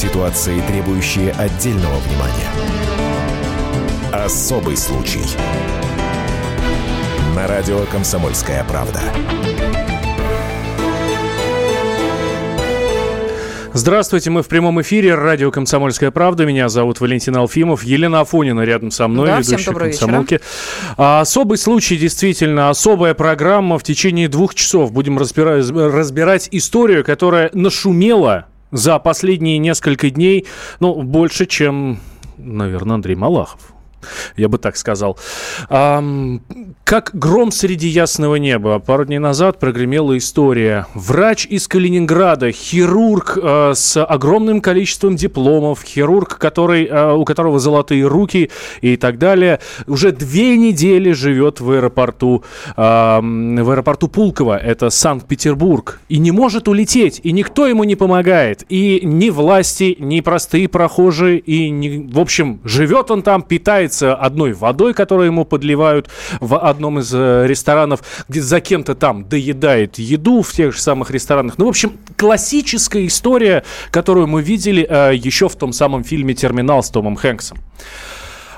Ситуации, требующие отдельного внимания. Особый случай. На радио «Комсомольская правда». Здравствуйте, мы в прямом эфире. Радио «Комсомольская правда». Меня зовут Валентин Алфимов. Елена Афонина рядом со мной, Да, ведущая «Комсомолки». вечера. Особый случай, действительно, особая программа. В течение двух часов будем разбирать, разбирать историю, которая нашумела за последние несколько дней, ну, больше, чем, наверное, Андрей Малахов. Я бы так сказал. Ам, как гром среди ясного неба. Пару дней назад прогремела история. Врач из Калининграда, хирург э, с огромным количеством дипломов, хирург, который, э, у которого золотые руки и так далее, уже две недели живет в аэропорту, ам, в аэропорту Пулково, это Санкт-Петербург, и не может улететь, и никто ему не помогает, и ни власти, ни простые прохожие, и, не- в общем, живет он там, питается одной водой, которую ему подливают в одном из э, ресторанов, где за кем-то там доедает еду в тех же самых ресторанах. Ну, в общем, классическая история, которую мы видели э, еще в том самом фильме «Терминал» с Томом Хэнксом.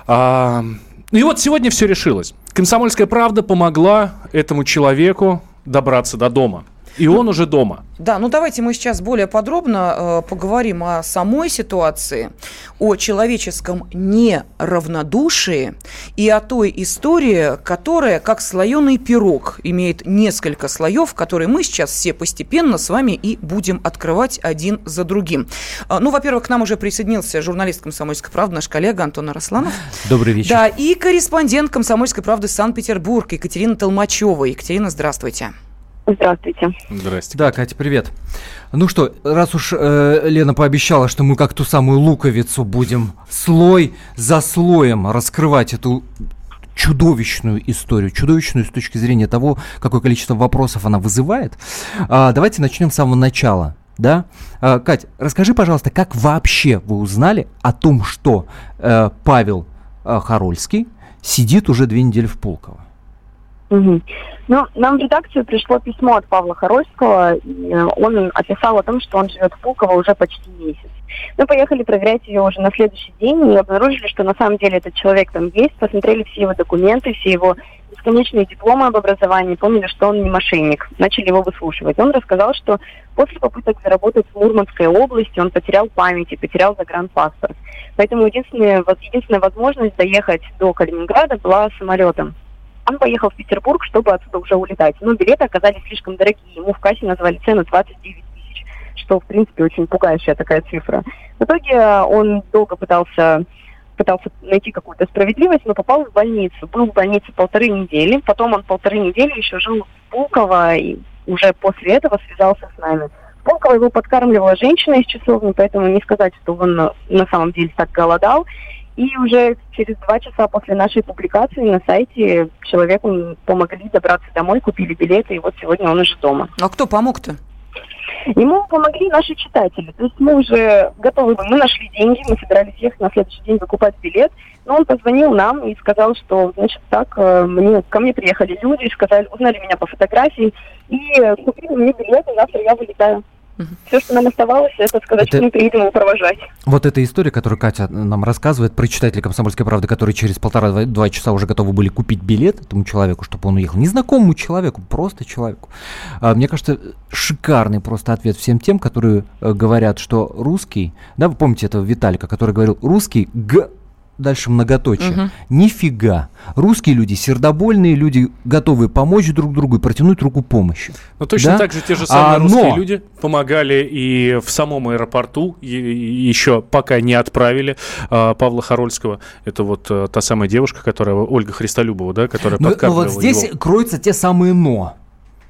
А, ну и вот сегодня все решилось. Комсомольская правда помогла этому человеку добраться до дома. И он уже дома. Да, ну давайте мы сейчас более подробно э, поговорим о самой ситуации, о человеческом неравнодушии и о той истории, которая, как слоеный пирог, имеет несколько слоев, которые мы сейчас все постепенно с вами и будем открывать один за другим. А, Ну, во-первых, к нам уже присоединился журналист «Комсомольской правды», наш коллега Антон Арасланов. Добрый вечер. Да, и корреспондент «Комсомольской правды» Санкт-Петербург Екатерина Толмачева. Екатерина, здравствуйте. Здравствуйте. Здрасте. Да, Катя, привет. Ну что, раз уж э, Лена пообещала, что мы как ту самую луковицу будем слой за слоем раскрывать эту чудовищную историю, чудовищную с точки зрения того, какое количество вопросов она вызывает, а, давайте начнем с самого начала. Да? А, Кать, расскажи, пожалуйста, как вообще вы узнали о том, что э, Павел э, Харольский сидит уже две недели в Пулково? Мгм. Ну, нам в редакцию пришло письмо от Павла Хорольского. э, Он описал о том, что он живет в Пулково уже почти месяц. Мы поехали проверять ее уже на следующий день и обнаружили, что на самом деле этот человек там есть. Посмотрели все его документы, все его бесконечные дипломы об образовании, поняли, что он не мошенник. Начали его выслушивать. Он рассказал, что после попыток заработать в Мурманской области он потерял память и потерял загранпаспорт. Поэтому единственная, единственная возможность доехать до Калининграда была самолетом. Он поехал в Петербург, чтобы отсюда уже улетать. Но билеты оказались слишком дорогие. Ему в кассе назвали цену 29 тысяч, что, в принципе, очень пугающая такая цифра. В итоге э, он долго пытался пытался найти какую-то справедливость, но попал в больницу. Был в больнице полторы недели, потом он полторы недели еще жил в Пулково, и уже после этого связался с нами. Пулково его подкармливала женщина из часовни, поэтому не сказать, что он на, на самом деле так голодал. И уже через два часа после нашей публикации на сайте человеку помогли добраться домой, купили билеты, и вот сегодня он уже дома. А кто помог-то? Ему помогли наши читатели. То есть мы уже готовы, были. мы нашли деньги, мы собирались ехать на следующий день выкупать билет. Но он позвонил нам и сказал, что, значит, так, э, мне, ко мне приехали люди, сказали, узнали меня по фотографии и купили мне билет, и завтра я вылетаю. Все, что нам оставалось, это сказать, Это- что мы приедем его провожать. Вот эта история, которую Катя нам рассказывает про читателей «Комсомольской правды», которые через полтора-два часа уже готовы были купить билет этому человеку, чтобы он уехал. Незнакомому человеку, просто человеку. А, Мне кажется, шикарный просто ответ всем тем, которые э, говорят, что русский, да, вы помните этого Виталика, который говорил, русский г дальше многоточие. Мгм. Нифига. Русские люди, сердобольные люди, готовые помочь друг другу и протянуть руку помощи. Ну, точно Да? так же те же самые А, русские но- люди помогали и в самом аэропорту, и, и еще пока не отправили а, Павла Харольского. Это вот а, та самая девушка, которая, Ольга Христолюбова, да, которая Ну, ну подкармливала вот здесь его. кроются те самые «но».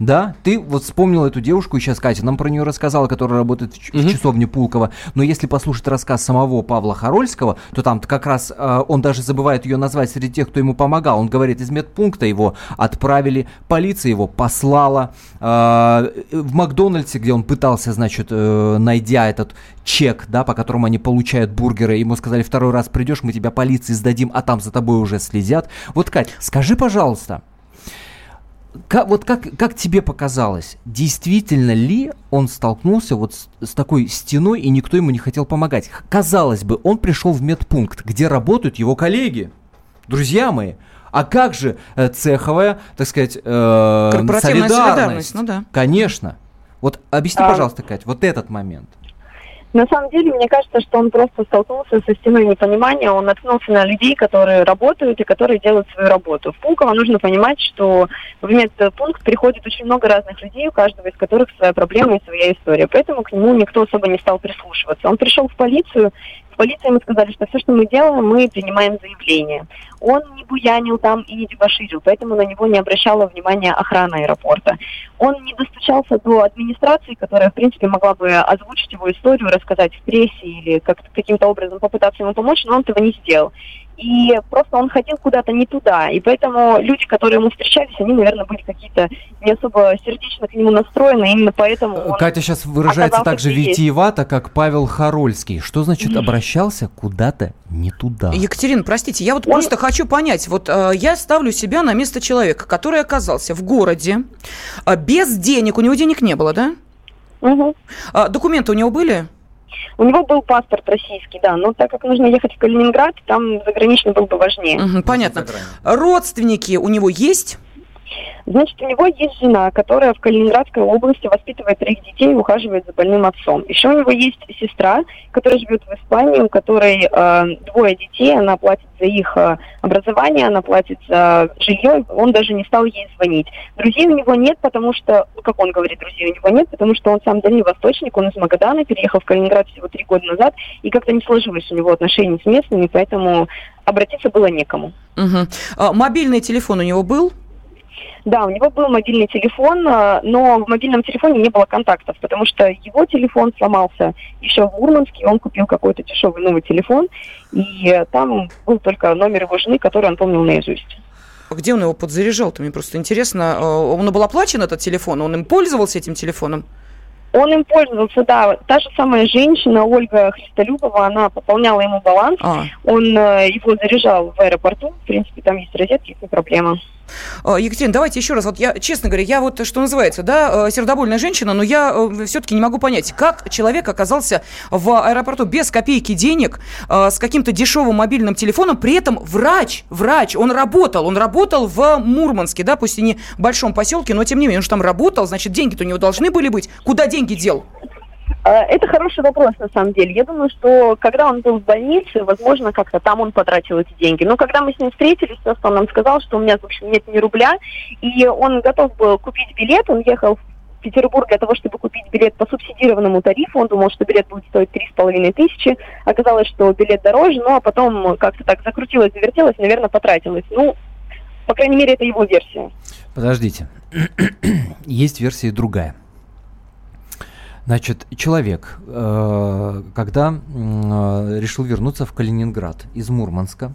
Да, ты вот вспомнил эту девушку, и сейчас Катя нам про нее рассказала, которая работает в, ч- в часовне Пулково. Но если послушать рассказ самого Павла Харольского, то там как раз э, он даже забывает ее назвать среди тех, кто ему помогал. Он говорит, из медпункта его отправили, полиция его послала. э, в Макдональдсе, где он пытался, значит, э, найдя этот чек, да, по которому они получают бургеры, ему сказали, второй раз придешь, мы тебя полиции сдадим, а там за тобой уже следят. Вот, Кать, скажи, пожалуйста, как, вот как, как тебе показалось, действительно ли он столкнулся вот с, с такой стеной, и никто ему не хотел помогать? Казалось бы, он пришел в медпункт, где работают его коллеги, друзья мои. А как же э, цеховая, так сказать, э, Корпоративная солидарность? солидарность, ну да. Конечно. Вот объясни, А. пожалуйста, Кать, вот этот момент. На самом деле, мне кажется, что он просто столкнулся со стеной непонимания, он наткнулся на людей, которые работают и которые делают свою работу. В Пулково нужно понимать, что в медпункт приходит очень много разных людей, у каждого из которых своя проблема и своя история. Поэтому к нему никто особо не стал прислушиваться. Он пришел в полицию, полиции ему сказали, что все, что мы делаем, мы принимаем заявление. Он не буянил там и не дебоширил, поэтому на него не обращала внимания охрана аэропорта. Он не достучался до администрации, которая, в принципе, могла бы озвучить его историю, рассказать в прессе или как каким-то образом попытаться ему помочь, но он этого не сделал. И просто он ходил куда-то не туда. И поэтому люди, которые ему встречались, они, наверное, были какие-то не особо сердечно к нему настроены. Именно поэтому он... Катя сейчас выражается так же витиевато, как Павел Харольский. Что значит обращался куда-то не туда? Екатерина, простите, я вот Он- просто хочу понять. Вот э, я ставлю себя на место человека, который оказался в городе, э, без денег, у него денег не было, да? Мгм. А документы у него были? У него был паспорт российский, да, но так как нужно ехать в Калининград, там заграничный был бы важнее. Мгм, понятно. Родственники у него есть? Значит, у него есть жена, которая в Калининградской области воспитывает троих детей и ухаживает за больным отцом. Еще у него есть сестра, которая живет в Испании, у которой э, двое детей, она платит за их э, образование, она платит за жилье, он даже не стал ей звонить. Друзей у него нет, потому что, как он говорит, друзей у него нет, потому что он сам дальневосточник, он из Магадана, переехал в Калининград всего три года назад, и как-то не сложилось у него отношений с местными, поэтому обратиться было некому. Мгм. А, мобильный телефон у него был? Да, у него был мобильный телефон, а, но в мобильном телефоне не было контактов, потому что его телефон сломался еще в Мурманске, он купил какой-то дешевый новый телефон, и э, там был только номер его жены, который он помнил наизусть. А Где он его подзаряжал-то? Мне просто интересно. Э, Он был оплачен, этот телефон? Он им пользовался, этим телефоном? Он им пользовался, да. Та же самая женщина, Ольга Христолюбова, она пополняла ему баланс, А. он э, его заряжал в аэропорту, в принципе, там есть розетки, не проблема. А, Екатерина, давайте еще раз. Вот я, честно говоря, я вот, что называется, да, э, сердобольная женщина, но я все-таки не могу понять, как человек оказался в аэропорту без копейки денег, э, с каким-то дешевым мобильным телефоном, при этом врач, врач, он работал, он работал в Мурманске, да, пусть и не в большом поселке, но тем не менее, он же там работал, значит, деньги-то у него должны были быть. Куда деньги дел? А, Это хороший вопрос, на самом деле. Я думаю, что когда он был в больнице, возможно, как-то там он потратил эти деньги. Но когда мы с ним встретились, просто он нам сказал, что у меня, в общем, нет ни рубля, и он готов был купить билет, он ехал в Петербург для того, чтобы купить билет по субсидированному тарифу. Он думал, что билет будет стоить три с половиной тысячи. Оказалось, что билет дороже, ну а потом как-то так закрутилось, завертелось, наверное, потратилось. Ну, по крайней мере, это его версия. Подождите. Есть версия другая. Значит, человек, э, когда э, решил вернуться в Калининград из Мурманска,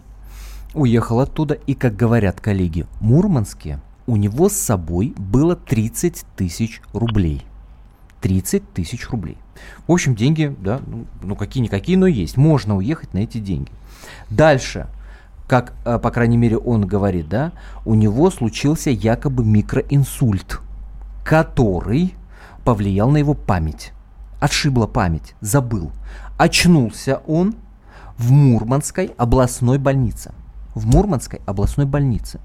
уехал оттуда, и, как говорят коллеги, мурманские, у него с собой было 30 тысяч рублей. 30 тысяч рублей. В общем, деньги, да, ну, ну какие-никакие, но есть. Можно уехать на эти деньги. Дальше, как, э, по крайней мере, он говорит, да, у него случился якобы микроинсульт, который повлиял на его память. Отшибла память, забыл. Очнулся он в Мурманской областной больнице. В Мурманской областной больнице.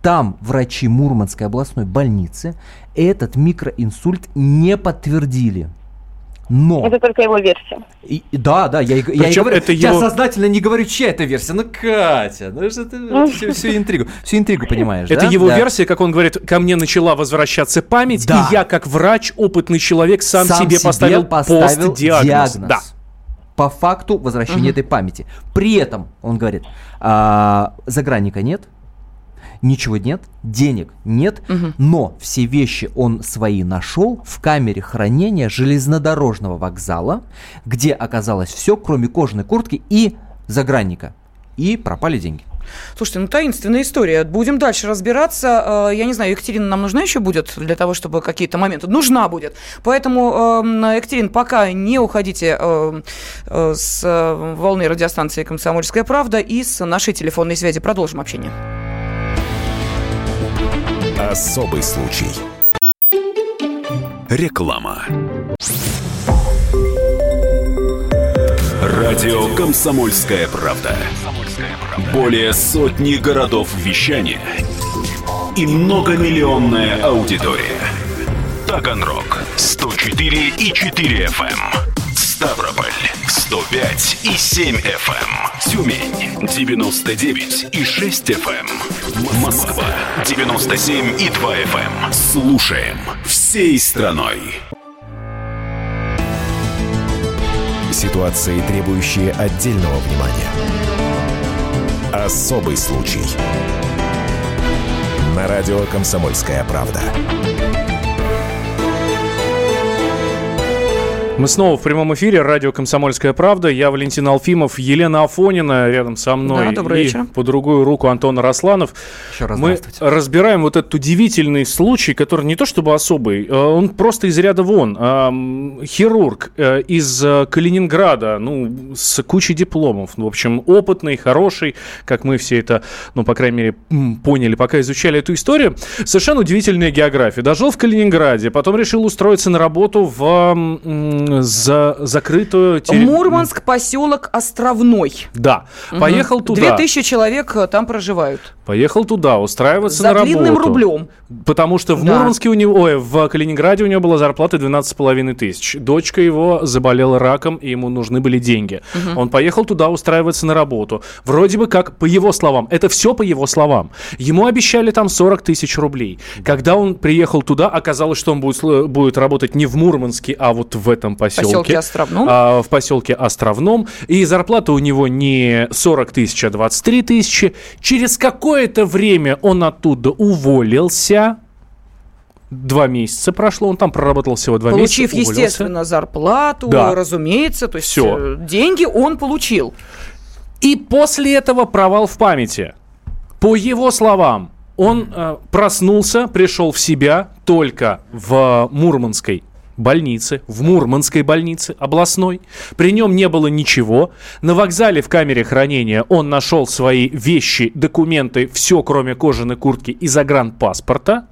Там врачи Мурманской областной больницы этот микроинсульт не подтвердили. Но... Это только его версия. И- да, да, я, я и Причем говорю, это я его- сознательно не говорю, чья это версия. Ну, Катя, ну что ты всю, всю интригу, всю интригу понимаешь, Это да? его Да. версия, как он говорит, ко мне начала возвращаться память, Да. и я, как врач, опытный человек, сам, Сам себе поставил, поставил пост-диагноз. Да. По факту возвращения этой памяти. При этом, он говорит, а, загранника нет, ничего нет, денег нет, Мгм. но все вещи он свои нашел в камере хранения железнодорожного вокзала, где оказалось все, кроме кожаной куртки и загранника. И пропали деньги. Слушайте, ну таинственная история. Будем дальше разбираться. Э, Я не знаю, Екатерина нам нужна еще будет для того, чтобы какие-то моменты... Нужна будет. Поэтому, э, Екатерина, пока не уходите э, э, с волны радиостанции «Комсомольская правда» и с нашей телефонной связи. Продолжим общение. Особый случай. Реклама. Радио «Комсомольская правда». Более сотни городов вещания и многомиллионная аудитория. Таганрог 104 и 4 FM. Ставрополь 105 и 7 FM. Эм. Тюмень 99 и 6 FM. Эм. Москва 97 и 2 FM. Эм. Слушаем всей страной. Ситуации, требующие отдельного внимания. Особый случай. На радио «Комсомольская правда». Мы снова в прямом эфире. Радио «Комсомольская правда». Я Валентин Алфимов, Елена Афонина рядом со мной. Да, добрый и вечер. по другую руку Антон Росланов. Еще раз Мы разбираем вот этот удивительный случай, который не то чтобы особый, э, он просто из ряда вон. Хирург э, из э, Калининграда, ну, с кучей дипломов. В общем, опытный, хороший, как мы все это, ну, по крайней мере, поняли, пока изучали эту историю. Совершенно удивительная география. Дожил в Калининграде, потом решил устроиться на работу в за закрытую терри- Мурманск, поселок Островной. Да. Поехал туда. Две тысячи человек э, там проживают. Поехал туда, устраиваться За на работу. длинным рублем. Потому что в Да. Мурманске у него, ой, в Калининграде у него была зарплата 12,5 тысяч. Дочка его заболела раком, и ему нужны были деньги. Он поехал туда устраиваться на работу. Вроде бы как, по его словам, это все по его словам. Ему обещали там 40 тысяч рублей. Когда он приехал туда, оказалось, что он будет, сл- будет работать не в Мурманске, а вот в этом поселке. Поселке Островном. А, в поселке Островном. И зарплата у него не 40 тысяч, а 23 тысячи. Через какое-то время он оттуда уволился. Два месяца прошло, он там проработал всего два Получив, месяца. уволился. естественно, зарплату, Да. разумеется. То есть Всё. э, деньги он получил. И после этого провал в памяти. По его словам, он э, проснулся, пришел в себя только в Мурманской больнице, в Мурманской больнице областной. При нем не было ничего. На вокзале в камере хранения он нашел свои вещи, документы, все, кроме кожаной куртки и загранпаспорта.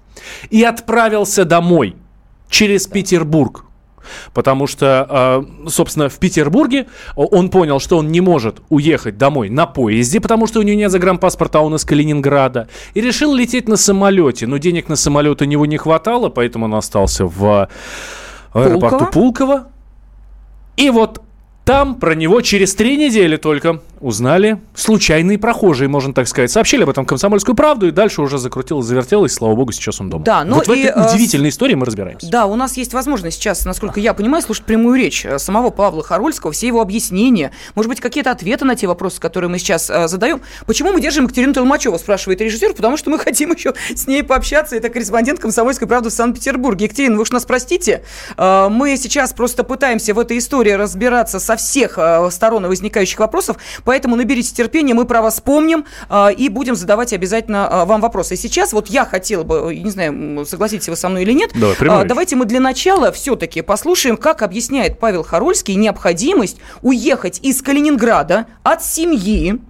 И отправился домой через Петербург. Потому что, э, собственно, в Петербурге он понял, что он не может уехать домой на поезде, потому что у него нет загранпаспорта, а он из Калининграда. И решил лететь на самолете. Но денег на самолет у него не хватало, поэтому он остался в аэропорту Пулково? Пулково. И вот там про него через три недели только узнали случайные прохожие, можно так сказать. Сообщили об этом в «Комсомольскую правду», и дальше уже закрутилось, завертелось, слава богу, сейчас он дома. Да, ну вот в и, этой э, удивительной истории мы разбираемся. Да, у нас есть возможность сейчас, насколько я понимаю, слушать прямую речь э, самого Павла Харольского, все его объяснения, может быть, какие-то ответы на те вопросы, которые мы сейчас э, задаем. Почему мы держим Екатерину Толмачеву, спрашивает режиссер, потому что мы хотим еще с ней пообщаться. Это корреспондент «Комсомольской правды» в Санкт-Петербурге. Екатерина, вы уж нас простите, э, мы сейчас просто пытаемся в этой истории разбираться со всех э, сторон возникающих вопросов, поэтому наберите терпения, мы про вас помним э, и будем задавать обязательно э, вам вопросы. И сейчас вот я хотела бы, э, не знаю, согласитесь вы со мной или нет, Давай, речь. давайте мы для начала все-таки послушаем, как объясняет Павел Харольский необходимость уехать из Калининграда от семьи,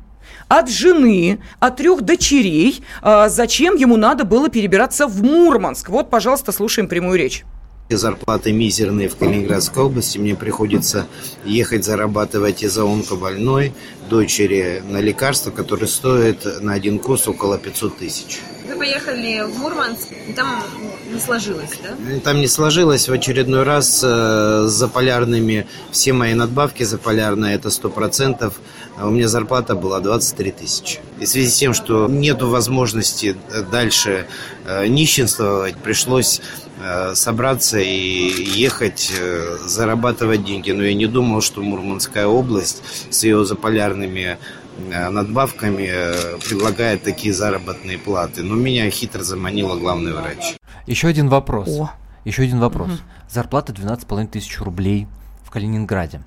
от жены, от трех дочерей. Зачем ему надо было перебираться в Мурманск? Вот, пожалуйста, слушаем прямую речь. Зарплаты мизерные в Калининградской области. Мне приходится ехать зарабатывать из-за онкобольной дочери на лекарства, которые стоят на один курс около 500 тысяч. Вы поехали в Мурманск, и там не сложилось, да? Там не сложилось в очередной раз э, с заполярными, все мои надбавки заполярные, это 100%, а у меня зарплата была 23 тысячи. И в связи с тем, что нет возможности э, дальше э, нищенствовать, пришлось собраться и ехать, э, зарабатывать деньги. Но я не думал, что Мурманская область с ее заполярными э, надбавками э, предлагает такие заработные платы. Но меня хитро заманила главный врач. Еще один вопрос. О. Еще один вопрос. Зарплата 12,5 тысяч рублей в Калининграде.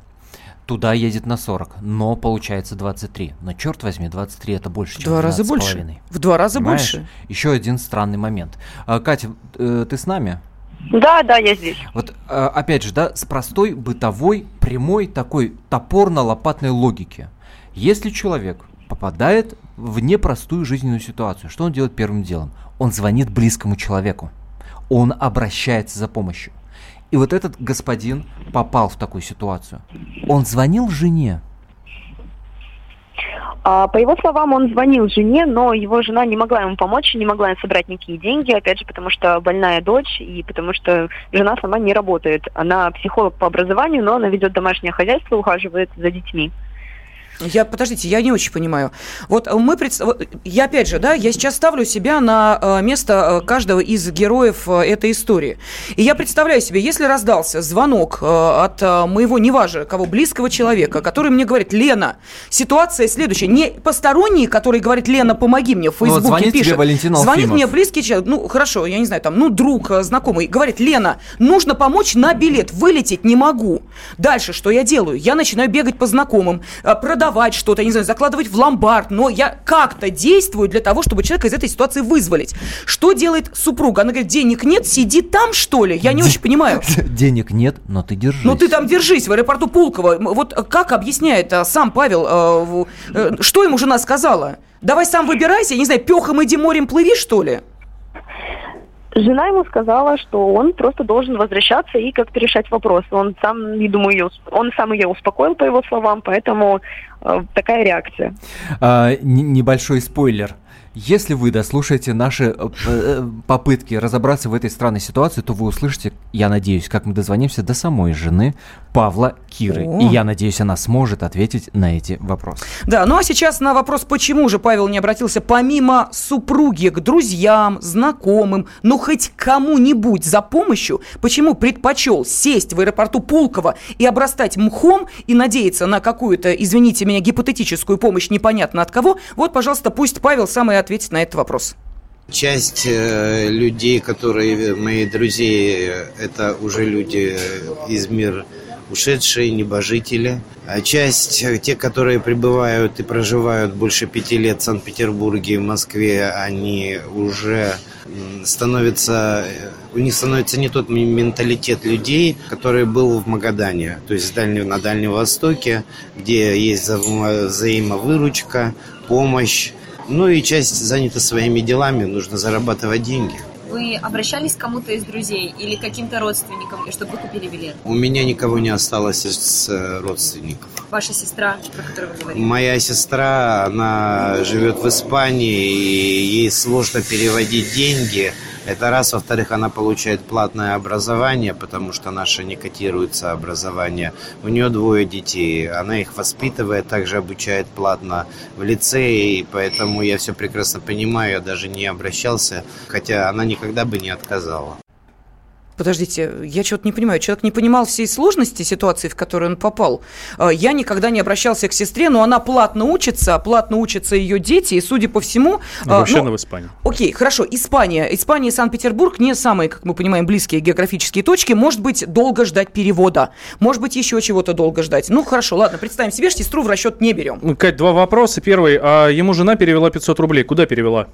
Туда едет на 40, но получается 23. Но черт возьми, 23 это больше, чем два раза 12,5. больше. В два раза Понимаешь? больше. Еще один странный момент. А, Катя, э, ты с нами? Да, да, я здесь. Вот э, опять же, да, с простой бытовой, прямой такой топорно-лопатной логики. Если человек попадает в непростую жизненную ситуацию. Что он делает первым делом? Он звонит близкому человеку. Он обращается за помощью. И вот этот господин попал в такую ситуацию. Он звонил жене. А, по его словам, он звонил жене, но его жена не могла ему помочь, не могла собрать никакие деньги, опять же, потому что больная дочь и потому что жена сама не работает. Она психолог по образованию, но она ведет домашнее хозяйство, ухаживает за детьми. Я, подождите, я не очень понимаю. Вот мы, пред... я опять же, да, я сейчас ставлю себя на э, место э, каждого из героев э, этой истории. И я представляю себе, если раздался звонок от моего, неважно, кого, близкого человека, который мне говорит, Лена, ситуация следующая. Не посторонний, который говорит, Лена, помоги мне, в Ну, вот Фейсбуке звонит тебе пишет. Валентин звонит мне близкий человек, ну, хорошо, я не знаю, там, ну, друг, знакомый, говорит, Лена, нужно помочь на билет, вылететь не могу. Дальше, что я делаю? Я начинаю бегать по знакомым, э, продавать что-то, я не знаю, закладывать в ломбард, но я как-то действую для того, чтобы человека из этой ситуации вызволить. Что делает супруга? Она говорит, денег нет, сиди там, что ли? Я не очень понимаю. Денег нет, но ты держись. Ну ты там держись в аэропорту Пулково. Вот как объясняет а, сам Павел, э, э, что ему жена сказала? Давай сам выбирайся, я не знаю, пехом иди морем плыви, что ли? Жена ему сказала, что он просто должен возвращаться и как-то решать вопросы. Он сам, я думаю, ее, он сам ее успокоил, по его словам, поэтому э, такая реакция. А, небольшой спойлер. Если вы дослушаете наши э, э, попытки разобраться в этой странной ситуации, то вы услышите, я надеюсь, как мы дозвонимся до самой жены Павла Киры. О. И я надеюсь, она сможет ответить на эти вопросы. Да, ну а сейчас на вопрос, почему же Павел не обратился помимо супруги к друзьям, знакомым, ну хоть кому-нибудь за помощью, почему предпочел сесть в аэропорту Пулково и обрастать мхом и надеяться на какую-то, извините меня, гипотетическую помощь непонятно от кого, вот, пожалуйста, пусть Павел сам и ответит на этот вопрос. Часть э, людей, которые мои друзей, э, это уже люди из мира ушедшие, небожители. А часть, э, те, которые пребывают и проживают больше пяти лет в Санкт-Петербурге, в Москве, они уже становятся, э, у них становится не тот менталитет людей, который был в Магадане, то есть на Дальнем Востоке, где есть взаимо- взаимовыручка, помощь. Ну и часть занята своими делами, нужно зарабатывать деньги. Вы обращались к кому-то из друзей или к каким-то родственникам, чтобы вы купили билет? У меня никого не осталось из э, родственников. Ваша сестра, про которую вы говорили? Моя сестра, она живет в Испании, и ей сложно переводить деньги. Это раз. Во-вторых, она получает платное образование, потому что наше не котируется образование. У нее двое детей. Она их воспитывает, также обучает платно в лицее. И поэтому я все прекрасно понимаю, я даже не обращался, хотя она никогда бы не отказала. Подождите, я что-то не понимаю. Человек не понимал всей сложности ситуации, в которую он попал. Э, Я никогда не обращался к сестре, но она платно учится, платно учатся ее дети, и, судя по всему... э, Вообще ну, она в Испании. Окей, хорошо. Испания. Испания и Санкт-Петербург не самые, как мы понимаем, близкие географические точки. Может быть, долго ждать перевода. Может быть, еще чего-то долго ждать. Ну, хорошо, ладно, представим себе, что сестру в расчет не берем. Ну, Кать, два вопроса. Первый. А ему жена перевела 500 рублей. Куда перевела?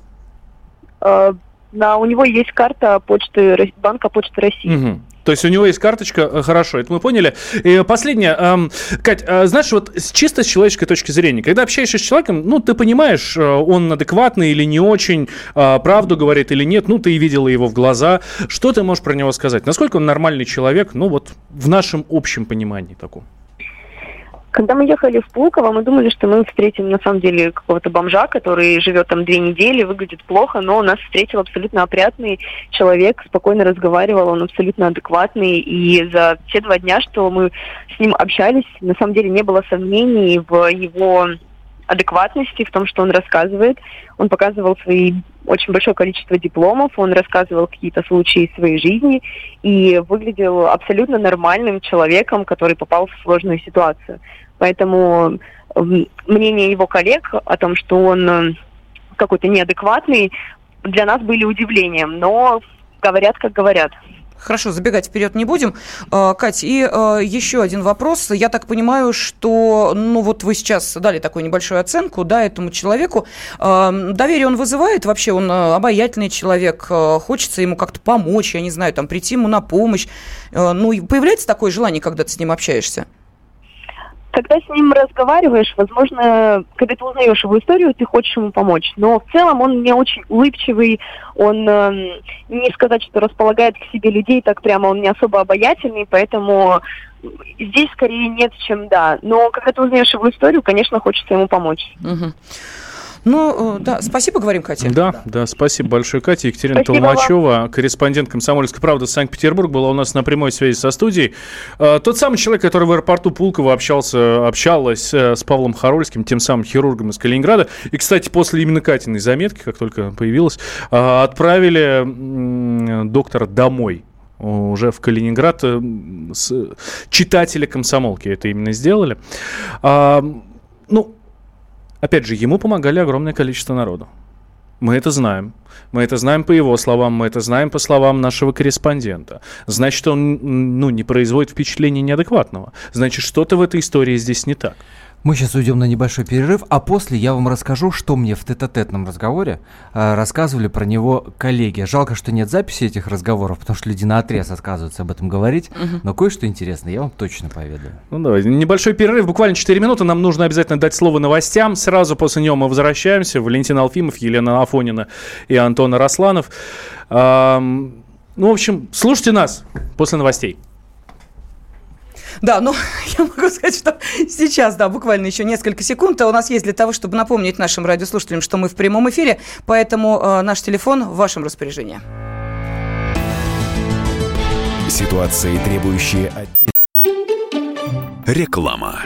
На, у него есть карта почты, банка Почты России. Мгм. То есть у него есть карточка, э, хорошо, это мы поняли. И последнее, эм, Кать, э, знаешь, вот чисто с человеческой точки зрения, когда общаешься с человеком, ну, ты понимаешь, э, он адекватный или не очень, э, правду говорит или нет, ну, ты видела его в глаза, что ты можешь про него сказать? Насколько он нормальный человек, ну, вот в нашем общем понимании таком? Когда мы ехали в Пулково, мы думали, что мы встретим на самом деле какого-то бомжа, который живет там две недели, выглядит плохо, но нас встретил абсолютно опрятный человек, спокойно разговаривал, он абсолютно адекватный. И за те два дня, что мы с ним общались, на самом деле не было сомнений в его адекватности, в том, что он рассказывает. Он показывал свои очень большое количество дипломов, он рассказывал какие-то случаи из своей жизни и выглядел абсолютно нормальным человеком, который попал в сложную ситуацию. Поэтому мнение его коллег о том, что он э, какой-то неадекватный, для нас были удивлением, но говорят, как говорят. Хорошо, забегать вперед не будем. Э, Кать, и э, еще один вопрос. Я так понимаю, что, ну вот вы сейчас дали такую небольшую оценку, да, этому человеку. Э, Доверие он вызывает вообще? Он э, обаятельный человек, э, хочется ему как-то помочь, я не знаю, там, прийти ему на помощь. Ну, появляется такое желание, когда ты с ним общаешься? Когда с ним разговариваешь, возможно, когда ты узнаешь его историю, ты хочешь ему помочь. Но в целом он не очень улыбчивый, он э, не сказать, что располагает к себе людей, так прямо он не особо обаятельный, поэтому здесь скорее нет, чем да. Но когда ты узнаешь его историю, конечно, хочется ему помочь. Угу. Ну, э, да, спасибо, говорим, Катя. Да, да, да спасибо большое, Катя. Екатерина Спасибо Толмачева, вам. корреспондент «Комсомольской правды» Санкт-Петербург, была у нас на прямой связи со студией. Э, тот самый человек, который в аэропорту Пулково общался, общалась э, с Павлом Харольским, тем самым хирургом из Калининграда. И, кстати, после именно Катиной заметки, как только появилась, отправили доктора домой уже в Калининград с читатели комсомолки это именно сделали. А, ну, Опять же, ему помогали огромное количество народу. Мы это знаем. Мы это знаем по его словам, мы это знаем по словам нашего корреспондента. Значит, он ну, не производит впечатления неадекватного. Значит, что-то в этой истории здесь не так. Мы сейчас уйдем на небольшой перерыв, а после я вам расскажу, что мне в тет-а-тетном разговоре э, рассказывали про него коллеги. Жалко, что нет записи этих разговоров, потому что люди на отрез отказываются об этом говорить. Угу. Но кое-что интересное я вам точно поведаю. Ну давай, небольшой перерыв, буквально 4 минуты. Нам нужно обязательно дать слово новостям. Сразу после него мы возвращаемся. Валентин Алфимов, Елена Афонина и Антон Росланов. Эм, ну, в общем, слушайте нас после новостей. Да, ну, я могу сказать, что сейчас, да, буквально еще несколько секунд а у нас есть для того, чтобы напомнить нашим радиослушателям, что мы в прямом эфире, поэтому э, наш телефон в вашем распоряжении. Ситуации, требующие отдельно. Реклама.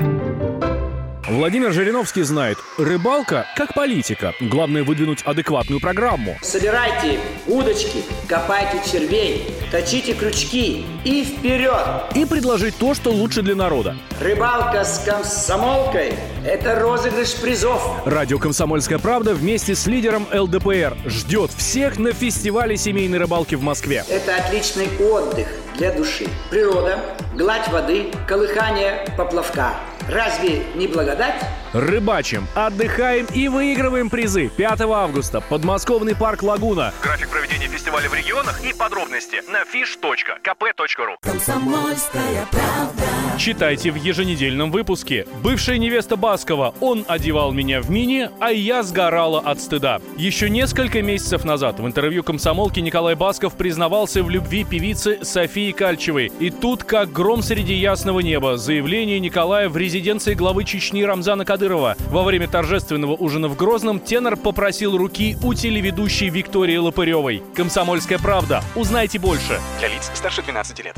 Владимир Жириновский знает, рыбалка как политика. Главное выдвинуть адекватную программу. Собирайте удочки, копайте червей, точите крючки и вперед! И предложить то, что лучше для народа. Рыбалка с комсомолкой – это розыгрыш призов. Радио «Комсомольская правда» вместе с лидером ЛДПР ждет всех на фестивале семейной рыбалки в Москве. Это отличный отдых для души. Природа, гладь воды, колыхание поплавка – Разве не благодать? Рыбачим, отдыхаем и выигрываем призы. 5 августа. Подмосковный парк «Лагуна». График проведения фестиваля в регионах и подробности на fish.kp.ru Комсомольская правда. Читайте в еженедельном выпуске. Бывшая невеста Баскова. Он одевал меня в мини, а я сгорала от стыда. Еще несколько месяцев назад в интервью комсомолки Николай Басков признавался в любви певицы Софии Кальчевой. И тут, как гром среди ясного неба, заявление Николая в резиденции главы Чечни Рамзана Кадырова. Во время торжественного ужина в Грозном тенор попросил руки у телеведущей Виктории Лопыревой. «Комсомольская правда». Узнайте больше. Для лиц старше 12 лет.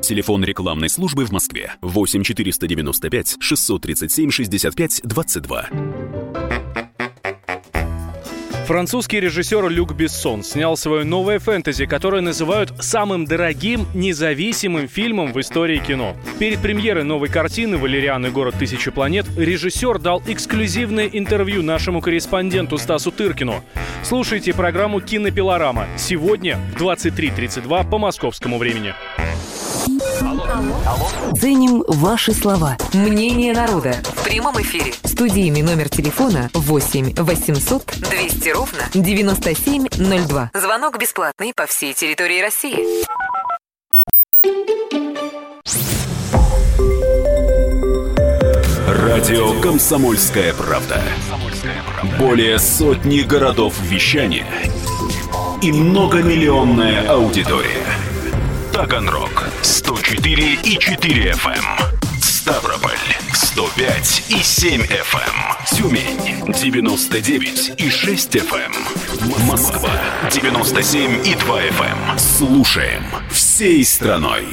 Телефон рекламной службы в Москве 8 495 637 65 22. Французский режиссер Люк Бессон снял свое новое фэнтези, которое называют самым дорогим независимым фильмом в истории кино. Перед премьерой новой картины «Валериан и город тысячи планет» режиссер дал эксклюзивное интервью нашему корреспонденту Стасу Тыркину. Слушайте программу «Кинопилорама» сегодня в 23.32 по московскому времени. Ценим ваши слова. Мнение народа. В прямом эфире. Студийный номер телефона 8 800 200 ровно 9702. Звонок бесплатный по всей территории России. Радио «Комсомольская правда». Более сотни городов вещания и многомиллионная аудитория. Таганрог 104 и 4 FM. Эм. Ставрополь 105 и 7 FM. Эм. Тюмень 99 и 6 FM. Эм. Москва 97 и 2 FM. Слушаем всей страной.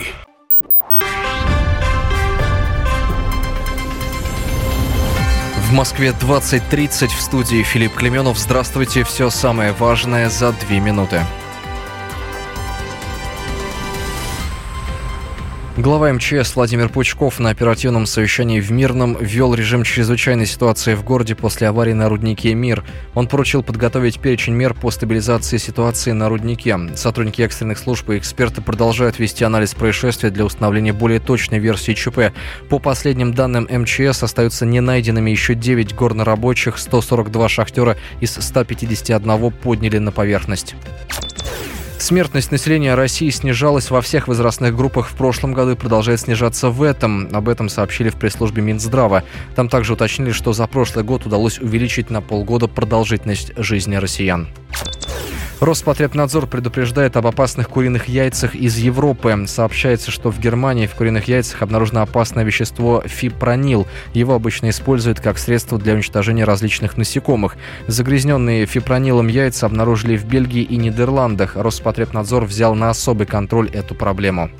В Москве 20.30 в студии Филипп Клеменов. Здравствуйте. Все самое важное за две минуты. Глава МЧС Владимир Пучков на оперативном совещании в Мирном ввел режим чрезвычайной ситуации в городе после аварии на руднике «Мир». Он поручил подготовить перечень мер по стабилизации ситуации на руднике. Сотрудники экстренных служб и эксперты продолжают вести анализ происшествия для установления более точной версии ЧП. По последним данным МЧС остаются не найденными еще 9 горнорабочих, 142 шахтера из 151 подняли на поверхность. Смертность населения России снижалась во всех возрастных группах в прошлом году и продолжает снижаться в этом. Об этом сообщили в пресс-службе Минздрава. Там также уточнили, что за прошлый год удалось увеличить на полгода продолжительность жизни россиян. Роспотребнадзор предупреждает об опасных куриных яйцах из Европы. Сообщается, что в Германии в куриных яйцах обнаружено опасное вещество фипронил. Его обычно используют как средство для уничтожения различных насекомых. Загрязненные фипронилом яйца обнаружили в Бельгии и Нидерландах. Роспотребнадзор взял на особый контроль эту проблему.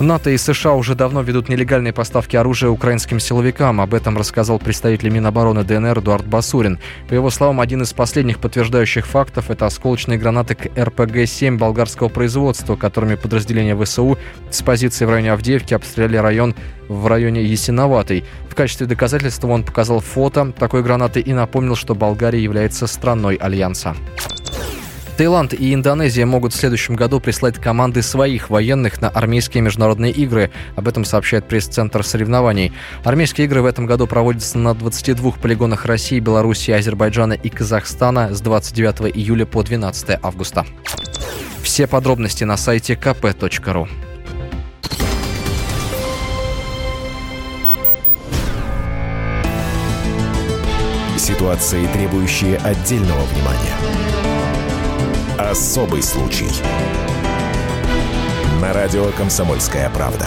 НАТО и США уже давно ведут нелегальные поставки оружия украинским силовикам. Об этом рассказал представитель Минобороны ДНР Эдуард Басурин. По его словам, один из последних подтверждающих фактов – это осколочные гранаты к РПГ-7 болгарского производства, которыми подразделения ВСУ с позиции в районе Авдеевки обстреляли район в районе Ясиноватой. В качестве доказательства он показал фото такой гранаты и напомнил, что Болгария является страной Альянса. Таиланд и Индонезия могут в следующем году прислать команды своих военных на армейские международные игры. Об этом сообщает пресс-центр соревнований. Армейские игры в этом году проводятся на 22 полигонах России, Беларуси, Азербайджана и Казахстана с 29 июля по 12 августа. Все подробности на сайте kp.ru. Ситуации, требующие отдельного внимания. Особый случай. На радио «Комсомольская правда».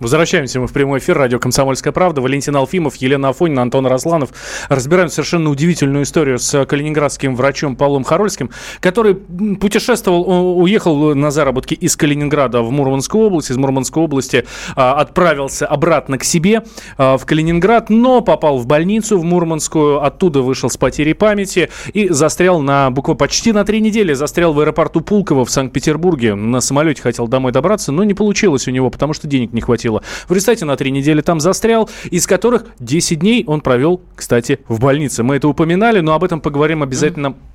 Возвращаемся мы в прямой эфир. Радио «Комсомольская правда». Валентин Алфимов, Елена Афонина, Антон Росланов. Разбираем совершенно удивительную историю с калининградским врачом Павлом Харольским, который путешествовал, уехал на заработки из Калининграда в Мурманскую область, из Мурманской области а, отправился обратно к себе а, в Калининград, но попал в больницу в Мурманскую, оттуда вышел с потерей памяти и застрял на буквально почти на три недели, застрял в аэропорту Пулково в Санкт-Петербурге. На самолете хотел домой добраться, но не получилось у него, потому что денег не хватило. В результате на три недели там застрял, из которых 10 дней он провел, кстати, в больнице. Мы это упоминали, но об этом поговорим обязательно а,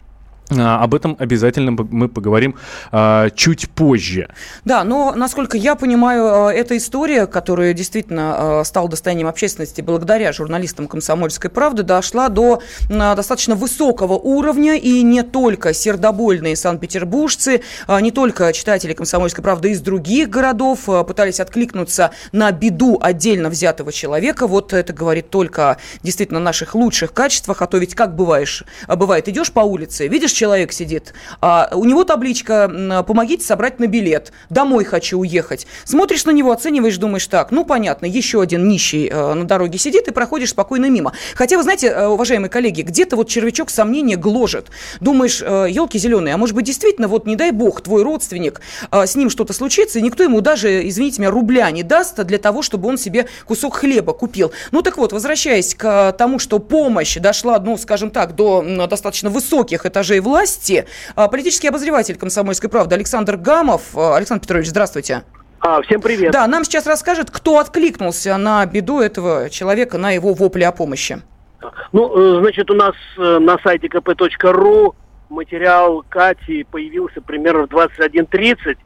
об этом обязательно мы поговорим а, чуть позже. Да, но, насколько я понимаю, а, эта история, которая действительно а, стала достоянием общественности благодаря журналистам «Комсомольской правды», дошла до а, достаточно высокого уровня, и не только сердобольные санкт-петербуржцы, а, не только читатели «Комсомольской правды» из других городов а, пытались откликнуться на беду отдельно взятого человека. Вот это говорит только действительно о наших лучших качествах, а то ведь как бываешь, бывает, идешь по улице, видишь человек сидит, а у него табличка «Помогите собрать на билет», «Домой хочу уехать». Смотришь на него, оцениваешь, думаешь так, ну, понятно, еще один нищий э, на дороге сидит и проходишь спокойно мимо. Хотя, вы знаете, э, уважаемые коллеги, где-то вот червячок сомнения гложет. Думаешь, елки э, зеленые, а может быть, действительно, вот не дай бог, твой родственник, с ним что-то случится, и никто ему даже, извините меня, рубля не даст для того, чтобы он себе кусок хлеба купил. Ну, так вот, возвращаясь к тому, что помощь дошла, ну, скажем так, до достаточно высоких этажей власти. А, политический обозреватель «Комсомольской правды» Александр Гамов. А, Александр Петрович, здравствуйте. А, всем привет. Да, нам сейчас расскажет, кто откликнулся на беду этого человека, на его вопли о помощи. Ну, э, значит, у нас э, на сайте kp.ru материал Кати появился примерно в 21.30,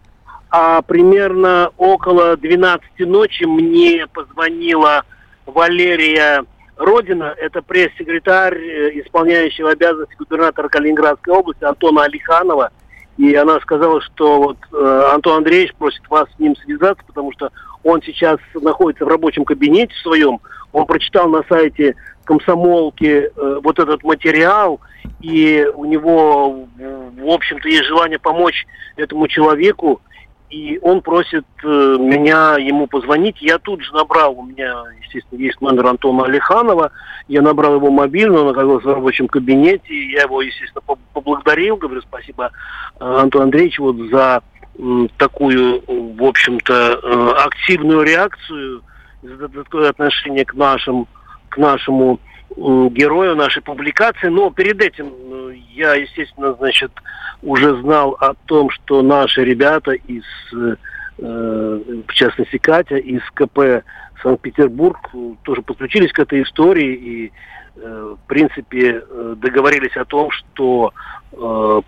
а примерно около 12 ночи мне позвонила Валерия Родина – это пресс-секретарь, э, исполняющего обязанности губернатора Калининградской области Антона Алиханова. И она сказала, что вот э, Антон Андреевич просит вас с ним связаться, потому что он сейчас находится в рабочем кабинете своем. Он прочитал на сайте комсомолки э, вот этот материал, и у него, в общем-то, есть желание помочь этому человеку и он просит э, меня ему позвонить. Я тут же набрал, у меня, естественно, есть номер Антона Алиханова, я набрал его мобильный, он оказался в рабочем кабинете, я его, естественно, поблагодарил, говорю спасибо э, Антону Андреевичу вот за такую, в общем-то, э, активную реакцию, за такое отношение к нашим, к нашему герою нашей публикации. Но перед этим э, я, естественно, значит, уже знал о том, что наши ребята из, э, в частности, Катя из КП Санкт-Петербург тоже подключились к этой истории и, э, в принципе, договорились о том, что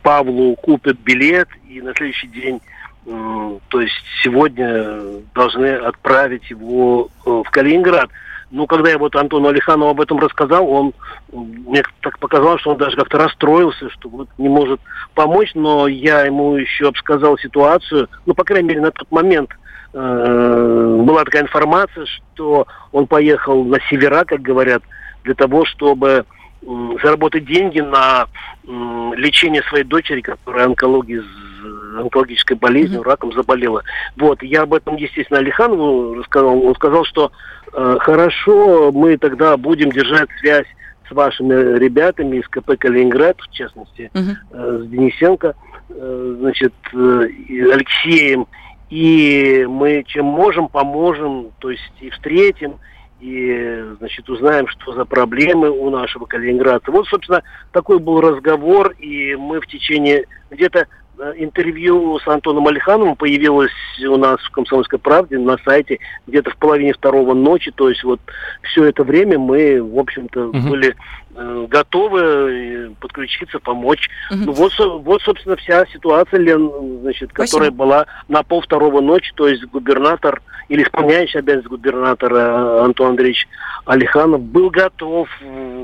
Павлу купят билет и на следующий день то есть сегодня должны отправить его в Калининград. Ну, когда я вот Антону Алиханову об этом рассказал, он мне так показалось, что он даже как-то расстроился, что вот не может помочь, но я ему еще обсказал ситуацию, ну, по крайней мере, на тот момент э, была такая информация, что он поехал на севера, как говорят, для того, чтобы э, заработать деньги на э, лечение своей дочери, которая онкологией онкологической болезнью, mm-hmm. раком заболела. Вот, я об этом, естественно, Алиханову рассказал. Он сказал, что хорошо, мы тогда будем держать связь с вашими ребятами из КП Калининград, в частности, uh-huh. э, с Денисенко, э, значит, э, Алексеем, и мы чем можем, поможем, то есть и встретим, и, значит, узнаем, что за проблемы у нашего калининградца. Вот, собственно, такой был разговор, и мы в течение где-то Э, интервью с Антоном Алихановым появилось у нас в «Комсомольской правде» на сайте где-то в половине второго ночи. То есть вот все это время мы, в общем-то, угу. были э, готовы э, подключиться, помочь. Угу. Ну, вот, вот, собственно, вся ситуация, Лен, значит, которая была на пол второго ночи. То есть губернатор или исполняющий обязанность губернатора э, Антон Андреевич Алиханов был готов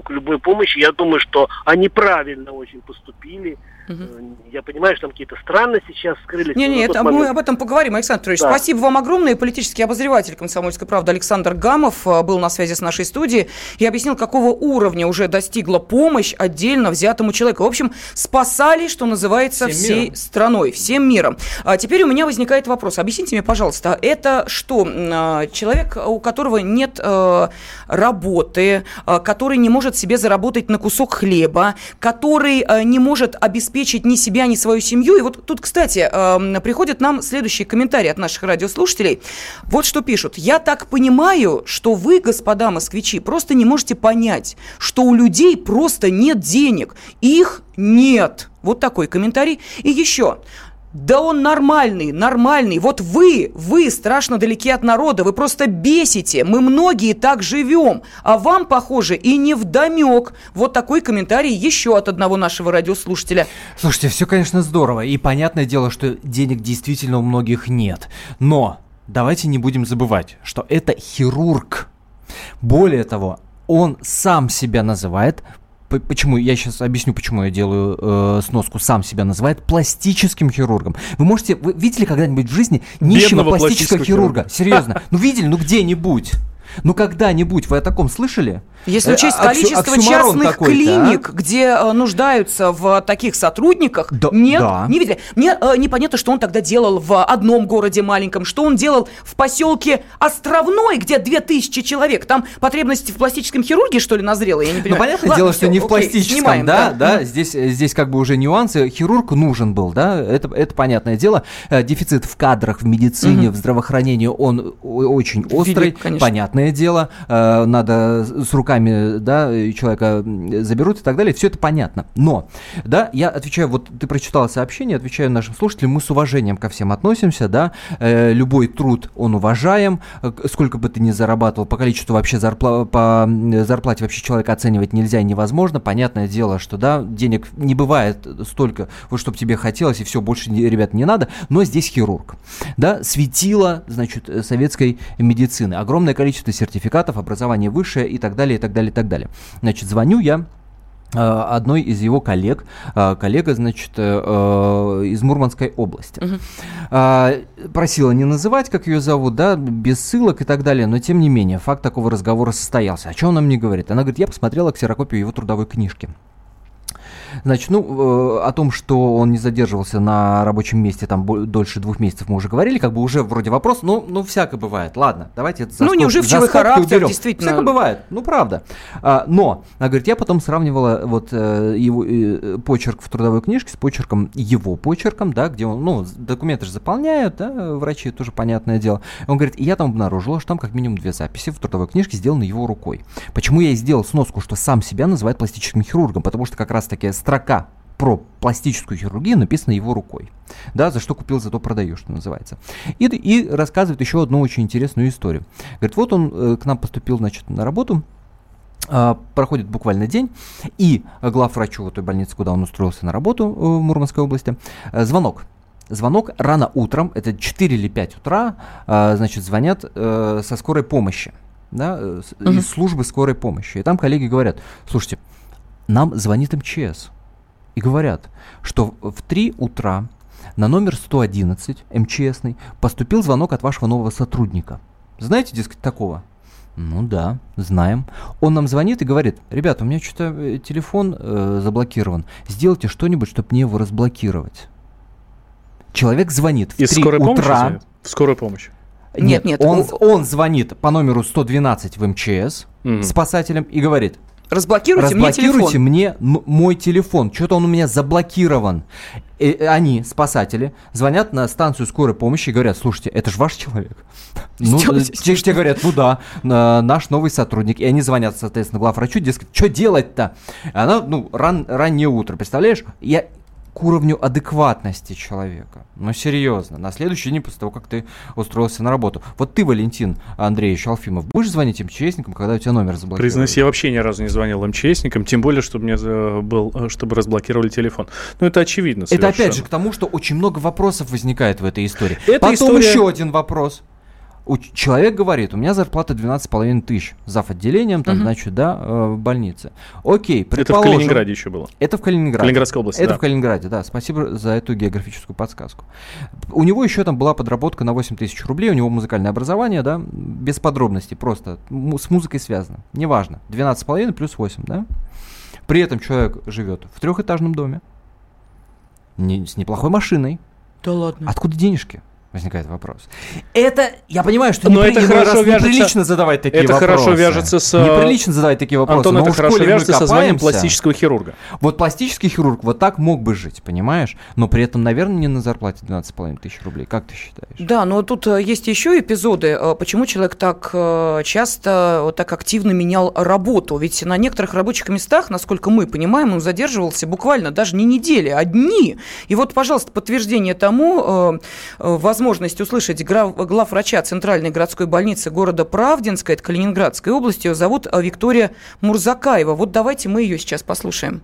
к любой помощи. Я думаю, что они правильно очень поступили. Угу. Я понимаю, что там какие-то странности сейчас скрылись. Не, нет, а мы об этом поговорим, Александр Петрович. Да. Спасибо вам огромное. Политический обозреватель «Комсомольской правды» Александр Гамов был на связи с нашей студией и объяснил, какого уровня уже достигла помощь отдельно взятому человеку. В общем, спасали, что называется, всем всей миром. страной, всем миром. А теперь у меня возникает вопрос. Объясните мне, пожалуйста, это что, а, человек, у которого нет э, работы, э, который не может себе заработать на кусок хлеба, который не может обеспечить обеспечить ни себя, ни свою семью. И вот тут, кстати, э, приходят нам следующие комментарии от наших радиослушателей. Вот что пишут. «Я так понимаю, что вы, господа москвичи, просто не можете понять, что у людей просто нет денег. Их нет». Вот такой комментарий. И еще. Да он нормальный, нормальный. Вот вы, вы страшно далеки от народа, вы просто бесите. Мы многие так живем, а вам, похоже, и не вдомек. Вот такой комментарий еще от одного нашего радиослушателя. Слушайте, все, конечно, здорово. И понятное дело, что денег действительно у многих нет. Но давайте не будем забывать, что это хирург. Более того, он сам себя называет почему я сейчас объясню, почему я делаю э, сноску, сам себя называет пластическим хирургом. Вы можете, вы видели когда-нибудь в жизни нищего пластического хирурга? хирурга? Серьезно? Ну видели, ну где-нибудь? Ну когда-нибудь вы о таком слышали? Если учесть а, количество частных клиник, а? где э, нуждаются в таких сотрудниках, да, нет, да. не видели. Мне э, непонятно, что он тогда делал в одном городе маленьком, что он делал в поселке Островной, где 2000 человек. Там потребности в пластическом хирурге, что ли, назрела? Я не ну, понимаю. Ну, понятное Ладно, дело, все, что не в пластическом, снимаем, да, да, да. Здесь, здесь как бы уже нюансы. Хирург нужен был, да, это, это понятное дело. Э, дефицит в кадрах, в медицине, угу. в здравоохранении, он очень острый, Велик, понятное дело. Э, надо с руками да, человека заберут и так далее, все это понятно. Но, да, я отвечаю, вот ты прочитала сообщение, отвечаю нашим слушателям, мы с уважением ко всем относимся, да, э, любой труд он уважаем, э, сколько бы ты ни зарабатывал, по количеству вообще зарпла по зарплате вообще человека оценивать нельзя и невозможно, понятное дело, что, да, денег не бывает столько, вот чтобы тебе хотелось, и все, больше, ребят, не надо, но здесь хирург, да, светило, значит, советской медицины, огромное количество сертификатов, образование высшее и так далее, и так далее, и так далее. Значит, звоню я э, одной из его коллег, э, коллега, значит, э, из Мурманской области. Угу. Просила не называть, как ее зовут, да, без ссылок и так далее, но тем не менее, факт такого разговора состоялся. О чем она мне говорит? Она говорит, я посмотрела ксерокопию его трудовой книжки. Значит, ну, э, о том, что он не задерживался на рабочем месте там дольше двух месяцев, мы уже говорили, как бы уже вроде вопрос, но, ну, всяко бывает. Ладно, давайте это Ну, неуживчивый характер, уберем. действительно. Всяко бывает, ну, правда. А, но, она говорит, я потом сравнивала вот э, его э, почерк в трудовой книжке с почерком, его почерком, да, где он, ну, документы же заполняют, да, врачи, тоже понятное дело. Он говорит, я там обнаружила, что там как минимум две записи в трудовой книжке сделаны его рукой. Почему я и сделал сноску, что сам себя называет пластическим хирургом? Потому что как раз таки строка про пластическую хирургию написана его рукой. Да, за что купил, зато продаю, что называется. И, и рассказывает еще одну очень интересную историю. Говорит, вот он э, к нам поступил, значит, на работу, Uh, проходит буквально день, и главврачу в той больнице, куда он устроился на работу uh, в Мурманской области, uh, звонок. Звонок рано утром, это 4 или 5 утра, значит, звонят со скорой помощи. да, э, из службы скорой помощи. И там коллеги говорят, слушайте, нам звонит МЧС и говорят, что в 3 утра на номер 111 МЧСный поступил звонок от вашего нового сотрудника. Знаете, дескать, такого? Ну да, знаем. Он нам звонит и говорит, ребята, у меня что-то э, телефон э, заблокирован. Сделайте что-нибудь, чтобы мне его разблокировать. Человек звонит в Из 3 скорой помощи? утра. В скорую помощь. Нет, нет, он, о- он звонит по номеру 112 в МЧС Мгм. спасателям и говорит, Разблокируйте, мне разблокируйте телефон. мне мой телефон, что-то он у меня заблокирован. И они, спасатели, звонят на станцию скорой помощи и говорят, слушайте, это же ваш человек. Ну, э, те, те говорят, ну да, на- наш новый сотрудник. И они звонят, соответственно, главврачу, дескать, что делать-то? Она, ну, ран- раннее утро, представляешь? Я к уровню адекватности человека. Ну, серьезно. На следующий день после того, как ты устроился на работу. Вот ты, Валентин Андреевич Алфимов, будешь звонить МЧСникам, когда у тебя номер заблокирован? Признаюсь, я вообще ни разу не звонил МЧСникам, тем более, чтобы мне за- был, э, чтобы разблокировали телефон. Ну, это очевидно Это опять совершенно. же к тому, что очень много вопросов возникает в этой истории. Эта Потом история- еще один вопрос. У- человек говорит, у меня зарплата 12,5 тысяч зав. отделением, там, Мгм. значит, да, э, в больнице. Окей, Это в предположим... Калининграде еще было. Это в Калининграде. Калининградской области, Это да. в Калининграде, да. Спасибо за эту географическую подсказку. У него еще там была подработка на 8 тысяч рублей, у него музыкальное образование, да, без подробностей, просто с музыкой связано. Неважно. 12,5 плюс 8, да. При этом человек живет в трехэтажном доме, не- с неплохой машиной. Да ладно. Откуда денежки? Возникает вопрос. Это, я понимаю, что Но непри- это хорошо раз вяжется- неприлично задавать такие это вопросы. хорошо вяжется с, э, Неприлично задавать такие вопросы. Антон, но это хорошо вяжется со званием пластического хирурга. Вот пластический хирург вот так мог бы жить, понимаешь? Но при этом, наверное, не на зарплате 12,5 тысяч рублей. Как ты считаешь? Да, но тут э, есть еще эпизоды, э, почему человек так часто, вот так активно менял работу. Ведь на некоторых рабочих местах, насколько мы понимаем, он задерживался буквально даже не недели, а дни. И вот, пожалуйста, подтверждение тому, э, возможность услышать главврача Центральной городской больницы города Правдинска, это Калининградской области, ее зовут э, Виктория Мурзакаева. Вот давайте мы ее сейчас послушаем.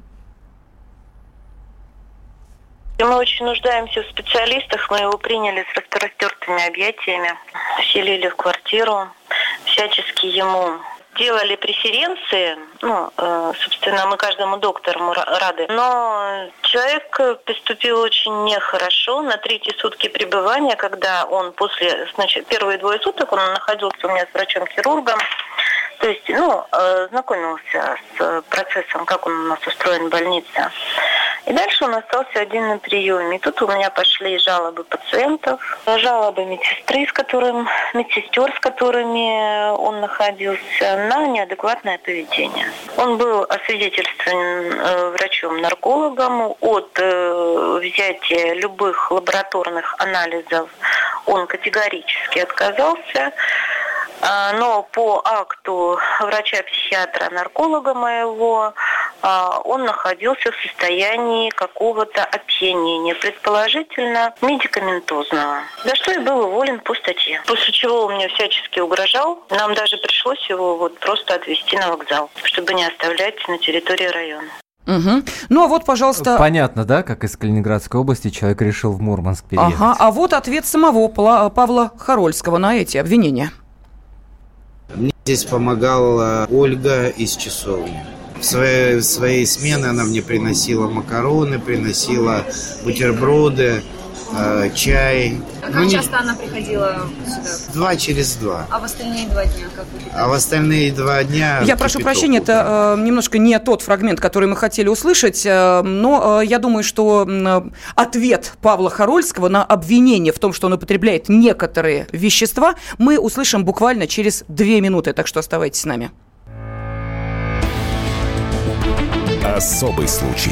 Мы очень нуждаемся в специалистах. Мы его приняли с распростертыми объятиями, вселили в квартиру, всячески ему делали преференции. Ну, э, собственно, мы каждому доктору ра- рады. Но человек поступил очень нехорошо на третьи сутки пребывания, когда он после, значит, первые двое суток он находился у меня с врачом-хирургом. То есть, ну, э, знакомился с процессом, как он у нас устроен в больнице. И дальше он остался один на приеме. И тут у меня пошли жалобы пациентов, жалобы медсестры, с которым, медсестер, с которыми он находился, на неадекватное поведение. Он был освидетельствован э, врачом-наркологом от э, взятия любых лабораторных анализов. Он категорически отказался. А, Но по акту врача-психиатра, нарколога моего, а, он находился в состоянии какого-то опьянения, предположительно медикаментозного. За что и был уволен по статье. После чего он мне всячески угрожал. Нам даже пришлось его вот просто отвезти на вокзал, чтобы не оставлять на территории района. Мгм. Ну а вот, пожалуйста, Понятно, да, как из Калининградской области человек решил в Мурманск переехать. Ага, а вот ответ самого Павла Харольского на эти обвинения. Здесь помогала Ольга из часовни. В своей, в своей смены она мне приносила макароны, приносила бутерброды, э, чай. А Ну, как не- часто она приходила сюда? Два через два. А в остальные два дня как вы А в остальные два дня... Я прошу прощения, это э, немножко не тот фрагмент, который мы хотели услышать, э, но э, я думаю, что э, ответ Павла Харольского на обвинение в том, что он употребляет некоторые вещества, мы услышим буквально через две минуты, так что оставайтесь с нами. Особый случай.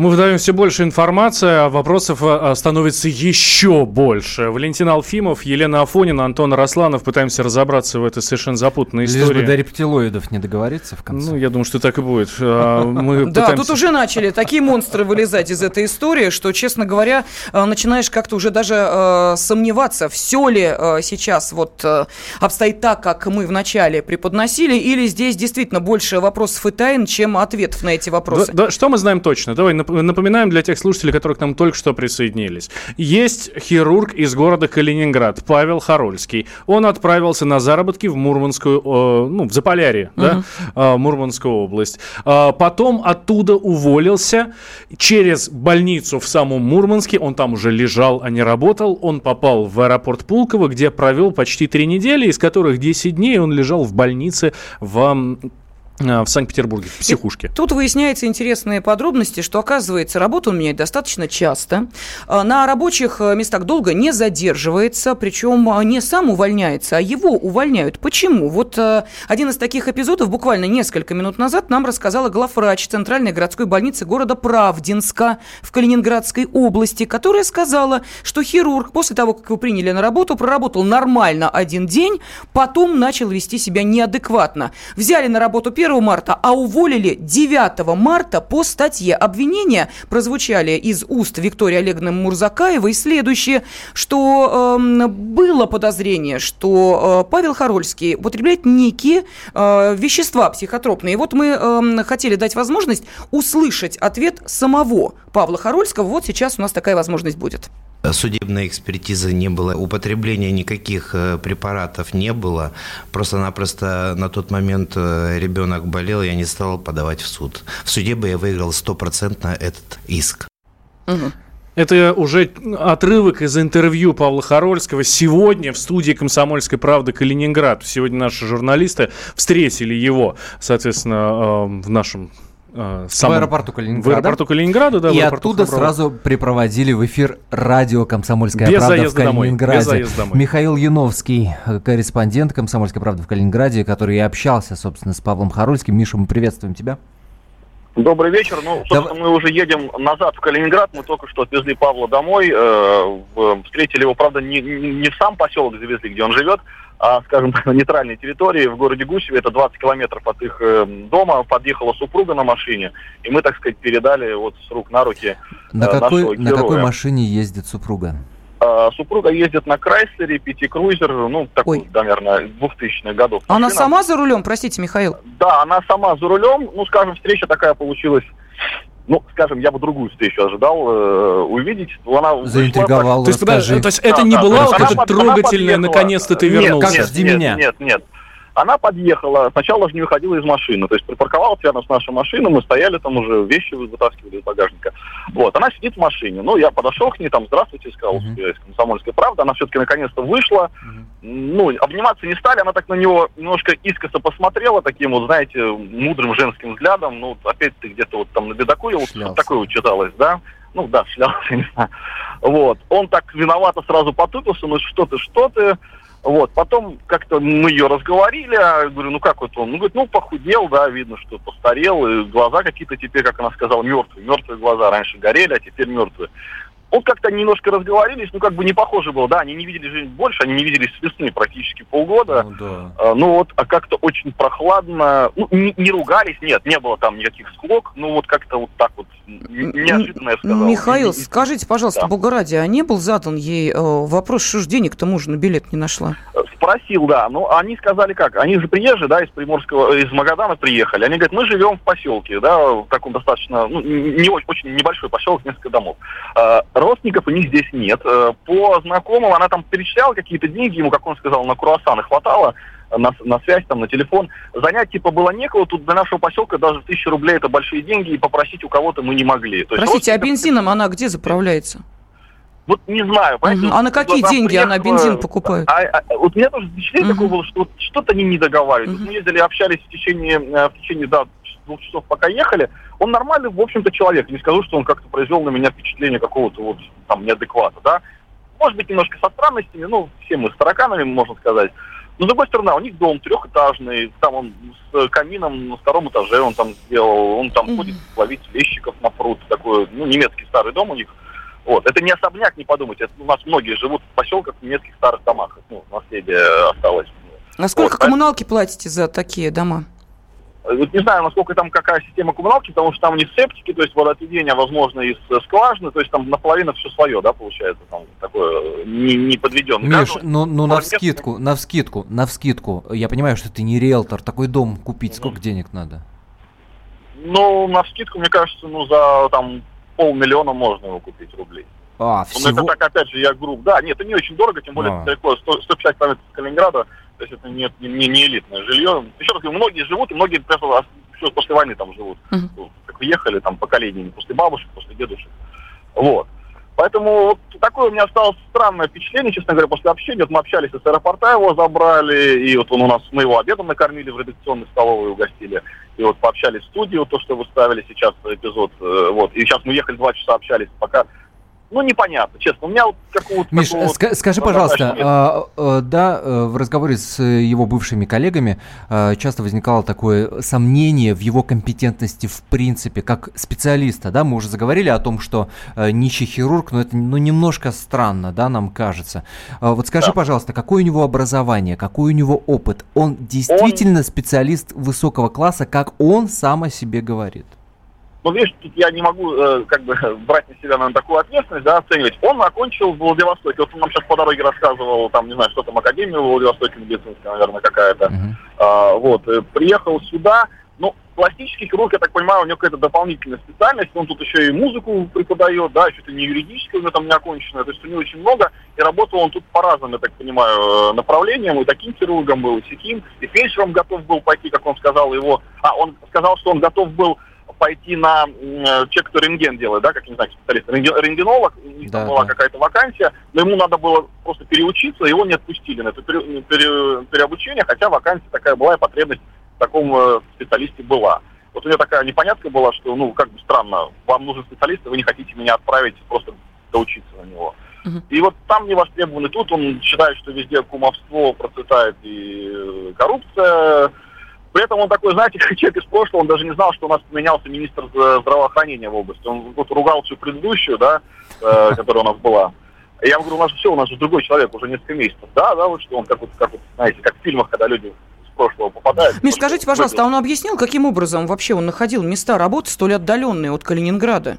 Мы выдаем все больше информации, а вопросов а, становится еще больше. Валентин Алфимов, Елена Афонина, Антон Росланов. Пытаемся разобраться в этой совершенно запутанной Лишь истории. бы до рептилоидов не договориться в конце. Ну, я думаю, что так и будет. А, Мы Да, тут уже начали такие монстры вылезать из этой истории, что, честно говоря, э, начинаешь как-то уже даже э, сомневаться, все ли э, сейчас вот э, обстоит так, как мы вначале преподносили, или здесь действительно больше вопросов и тайн, чем ответов на эти вопросы. Да, да, что мы знаем точно? Давай напоминаем для тех слушателей, которые к нам только что присоединились. Есть хирург из города Калининград, Павел Харольский. Он отправился на заработки в Мурманскую, э, ну, в Заполярье, да, э, Мурманскую область. А потом оттуда уволился через больницу в самом Мурманске. Он там уже лежал, а не работал. Он попал в аэропорт Пулково, где провел почти три недели, из которых 10 дней он лежал в больнице в э, в Санкт-Петербурге, в психушке. Тут выясняются интересные подробности, что, оказывается, работа он меняет достаточно часто. А, На рабочих э, местах долго не задерживается, причем не сам увольняется, а его увольняют. Почему? Вот э, один из таких эпизодов буквально несколько минут назад нам рассказала главврач Центральной городской больницы города Правдинска в Калининградской области, которая сказала, что хирург после того, как его приняли на работу, проработал нормально один день, потом начал вести себя неадекватно. Взяли на работу 1 марта, а уволили 9 марта по статье. Обвинения прозвучали из уст Виктории Олеговны Мурзакаевой следующее, что эм, было подозрение, что э, Павел Харольский употребляет некие э, вещества психотропные. И вот мы эм, хотели дать возможность услышать ответ самого Павла Харольского. Вот сейчас у нас такая возможность будет. Судебной экспертизы не было, употребления никаких э, препаратов не было. Просто-напросто на тот момент э, ребенок болел, я не стал подавать в суд. В суде бы я выиграл стопроцентно этот иск. Это уже отрывок из интервью Павла Харольского сегодня в студии «Комсомольской правды» Калининград. Сегодня наши журналисты встретили его, соответственно, э, в нашем э, самом- В аэропорту Калининграда. В аэропорту Калининграда, да. И оттуда Храброва. сразу припроводили в эфир радио «Комсомольская Без правда» в заезда домой, без Калининграде. заезда домой. Михаил Яновский, э, корреспондент «Комсомольской правды» в Калининграде, который и общался, собственно, с Павлом Харольским. Миша, мы приветствуем тебя. Добрый вечер. Ну, собственно, мы уже едем назад в Калининград. Мы только что отвезли Павла домой. э, встретили его, правда, не, не в сам поселок завезли, где он живет, скажем так, на нейтральной территории в городе Гусеве. Это 20 километров от их э, дома. Подъехала супруга на машине. И мы, так сказать, передали вот с рук на руки На э, какой, нашего на какой героя. машине ездит супруга? Э, Супруга ездит на Крайслере, пятикрузер, ну, такой, наверное, 2000-х годов. Она машина. сама за рулем, простите, Михаил? Да, она сама за рулем. Ну, скажем, встреча такая получилась. Ну, скажем, я бы другую встречу ожидал э, увидеть. Она Заинтриговал, То есть, подожди, то есть это не была вот эта трогательная, наконец-то ты вернулся? Нет, Жди нет, меня. Нет, нет. Она подъехала, сначала же не выходила из машины, то есть припарковалась рядом с нашей машиной, мы стояли там уже, вещи вытаскивали из багажника. Вот, она сидит в машине, ну, я подошел к ней, там, здравствуйте, сказал, что я из комсомольской правды, она все-таки наконец-то вышла, ну, обниматься не стали, она так на него немножко искоса посмотрела, таким вот, знаете, мудрым женским взглядом, ну, опять ты где-то вот там набедокурил, вот такое вот читалось, да, ну, да, шлялся, не знаю. Вот, он так виновато сразу потупился, ну, что ты, что ты, вот, потом как-то мы ее разговорили, а я говорю, ну как вот он? Ну, говорит, ну похудел, да, видно, что постарел, и глаза какие-то теперь, как она сказала, мертвые. Мертвые глаза раньше горели, а теперь мертвые. Вот как-то немножко разговорились, ну как бы не похоже было, да, они не видели жизнь больше, они не виделись с весны практически полгода. А, Ну вот, а как-то очень прохладно, ну, не, не ругались, нет, не было там никаких склок, ну вот как-то вот так вот, неожиданно я сказал. Михаил, И- и- скажите, пожалуйста, Да. Бога ради, а не был задан ей э, вопрос, что ж денег-то мужа на билет не нашла? Спросил, да. Ну, они сказали как? Они же приезжие, да, из Приморского, из Магадана приехали. Они говорят, мы живем в поселке, да, в таком достаточно, ну, не очень, очень небольшой поселок, несколько домов. А, родственников у них здесь нет. А, по знакомым она там перечисляла какие-то деньги, ему, как он сказал, на круассаны хватало, на, на связь, там, на телефон. Занять, типа, было некого. Тут для нашего поселка даже тысяча рублей это большие деньги, и попросить у кого-то мы не могли. То есть Простите, а родственников- бензином она где заправляется? Вот не знаю. понимаете, А на какие деньги она приехала, бензин покупает? А, а, вот у меня тоже впечатление такое было, что вот что-то они не договаривают. Вот Мы ездили, общались в течение, э, в течение да, двух часов, пока ехали. Он нормальный, в общем-то, человек. Не скажу, что он как-то произвел на меня впечатление какого-то вот там неадеквата, да. может быть, немножко со странностями, ну, все мы с тараканами, можно сказать. Но, с другой стороны, у них дом трехэтажный, там он с камином на втором этаже он там сделал, он там mm-hmm. ходит ловить лещиков на пруд, такой, ну, немецкий старый дом у них. Вот. Это не особняк, не подумайте. Это у нас многие живут в поселках в немецких старых домах. Ну, наследие осталось. А сколько вот, коммуналки платите за такие дома? Вот не знаю, насколько там какая система коммуналки, потому что там у них септики, то есть водоотведение возможно из скважины, то есть там наполовину все свое, да, получается, там такое не, не подведенное. Миш, ну, ну на вскидку, на вскидку, на вскидку, я понимаю, что ты не риэлтор, такой дом купить, сколько mm денег надо? Ну, на вскидку, мне кажется, ну, за там полмиллиона можно его купить рублей. А, всего? Ну, это так, опять же, я груб. Да, нет, это не очень дорого, тем более а. далеко, 100, 150 километров Калининграда, то есть это не, не, не элитное жилье. Еще раз говорю, многие живут, и многие просто еще после войны там живут. Uh-huh. Как уехали там поколениями, после бабушек, после дедушек. Вот. Поэтому вот такое у меня осталось странное впечатление, честно говоря, после общения. Вот мы общались с аэропорта, его забрали, и вот он у нас, мы его обедом накормили в редакционной столовой угостили. И вот пообщались в студии, вот то, что вы ставили сейчас эпизод. Э, вот. И сейчас мы ехали два часа общались, пока ну, непонятно, честно. У меня вот какого-то... Миш, ска- скажи, пожалуйста, а, а, да, э, в разговоре с его бывшими коллегами а, часто возникало такое сомнение в его компетентности в принципе, как специалиста, да, мы уже заговорили о том, что а, нищий хирург, но это ну, немножко странно, да, нам кажется. А, вот скажи, да. пожалуйста, какое у него образование, какой у него опыт? Он действительно он... специалист высокого класса, как он сам о себе говорит? Но видишь, тут я не могу э, как бы брать на себя, наверное, такую ответственность, да, оценивать. Он окончил в Владивостоке. Вот он нам сейчас по дороге рассказывал, там, не знаю, что там, Академию в Владивостоке медицинская, наверное, какая-то. Uh-huh. А, вот, э, приехал сюда. Ну, пластический хирург, я так понимаю, у него какая-то дополнительная специальность. Он тут еще и музыку преподает, да, что-то не юридическое у него там не оконченное. То есть у него очень много. И работал он тут по разным, я так понимаю, э, направлениям. И таким хирургом был, и сяким. И фельдшером готов был пойти, как он сказал, его... А, он сказал, что он готов был пойти на э, человек, кто рентген делает, да, как, не знаю, специалист, рентген, рентгенолог, у них да, там была да. какая-то вакансия, но ему надо было просто переучиться, его не отпустили на это пере, пере, переобучение, хотя вакансия такая была, и потребность в таком э, специалисте была. Вот у меня такая непонятка была, что, ну, как бы странно, вам нужен специалист, а вы не хотите меня отправить просто доучиться на него. Uh-huh. И вот там не востребован, и тут он считает, что везде кумовство процветает и э, коррупция, при этом он такой, знаете, человек из прошлого, он даже не знал, что у нас поменялся министр здравоохранения в области. Он вот ругал всю предыдущую, да, э, которая у нас была. Я говорю, у нас все, у нас же другой человек уже несколько месяцев. Да, да, вот что он как вот, как вот, знаете, как в фильмах, когда люди с прошлого попадают. Миш, скажите, пожалуйста, а он объяснил, каким образом вообще он находил места работы столь отдаленные от Калининграда?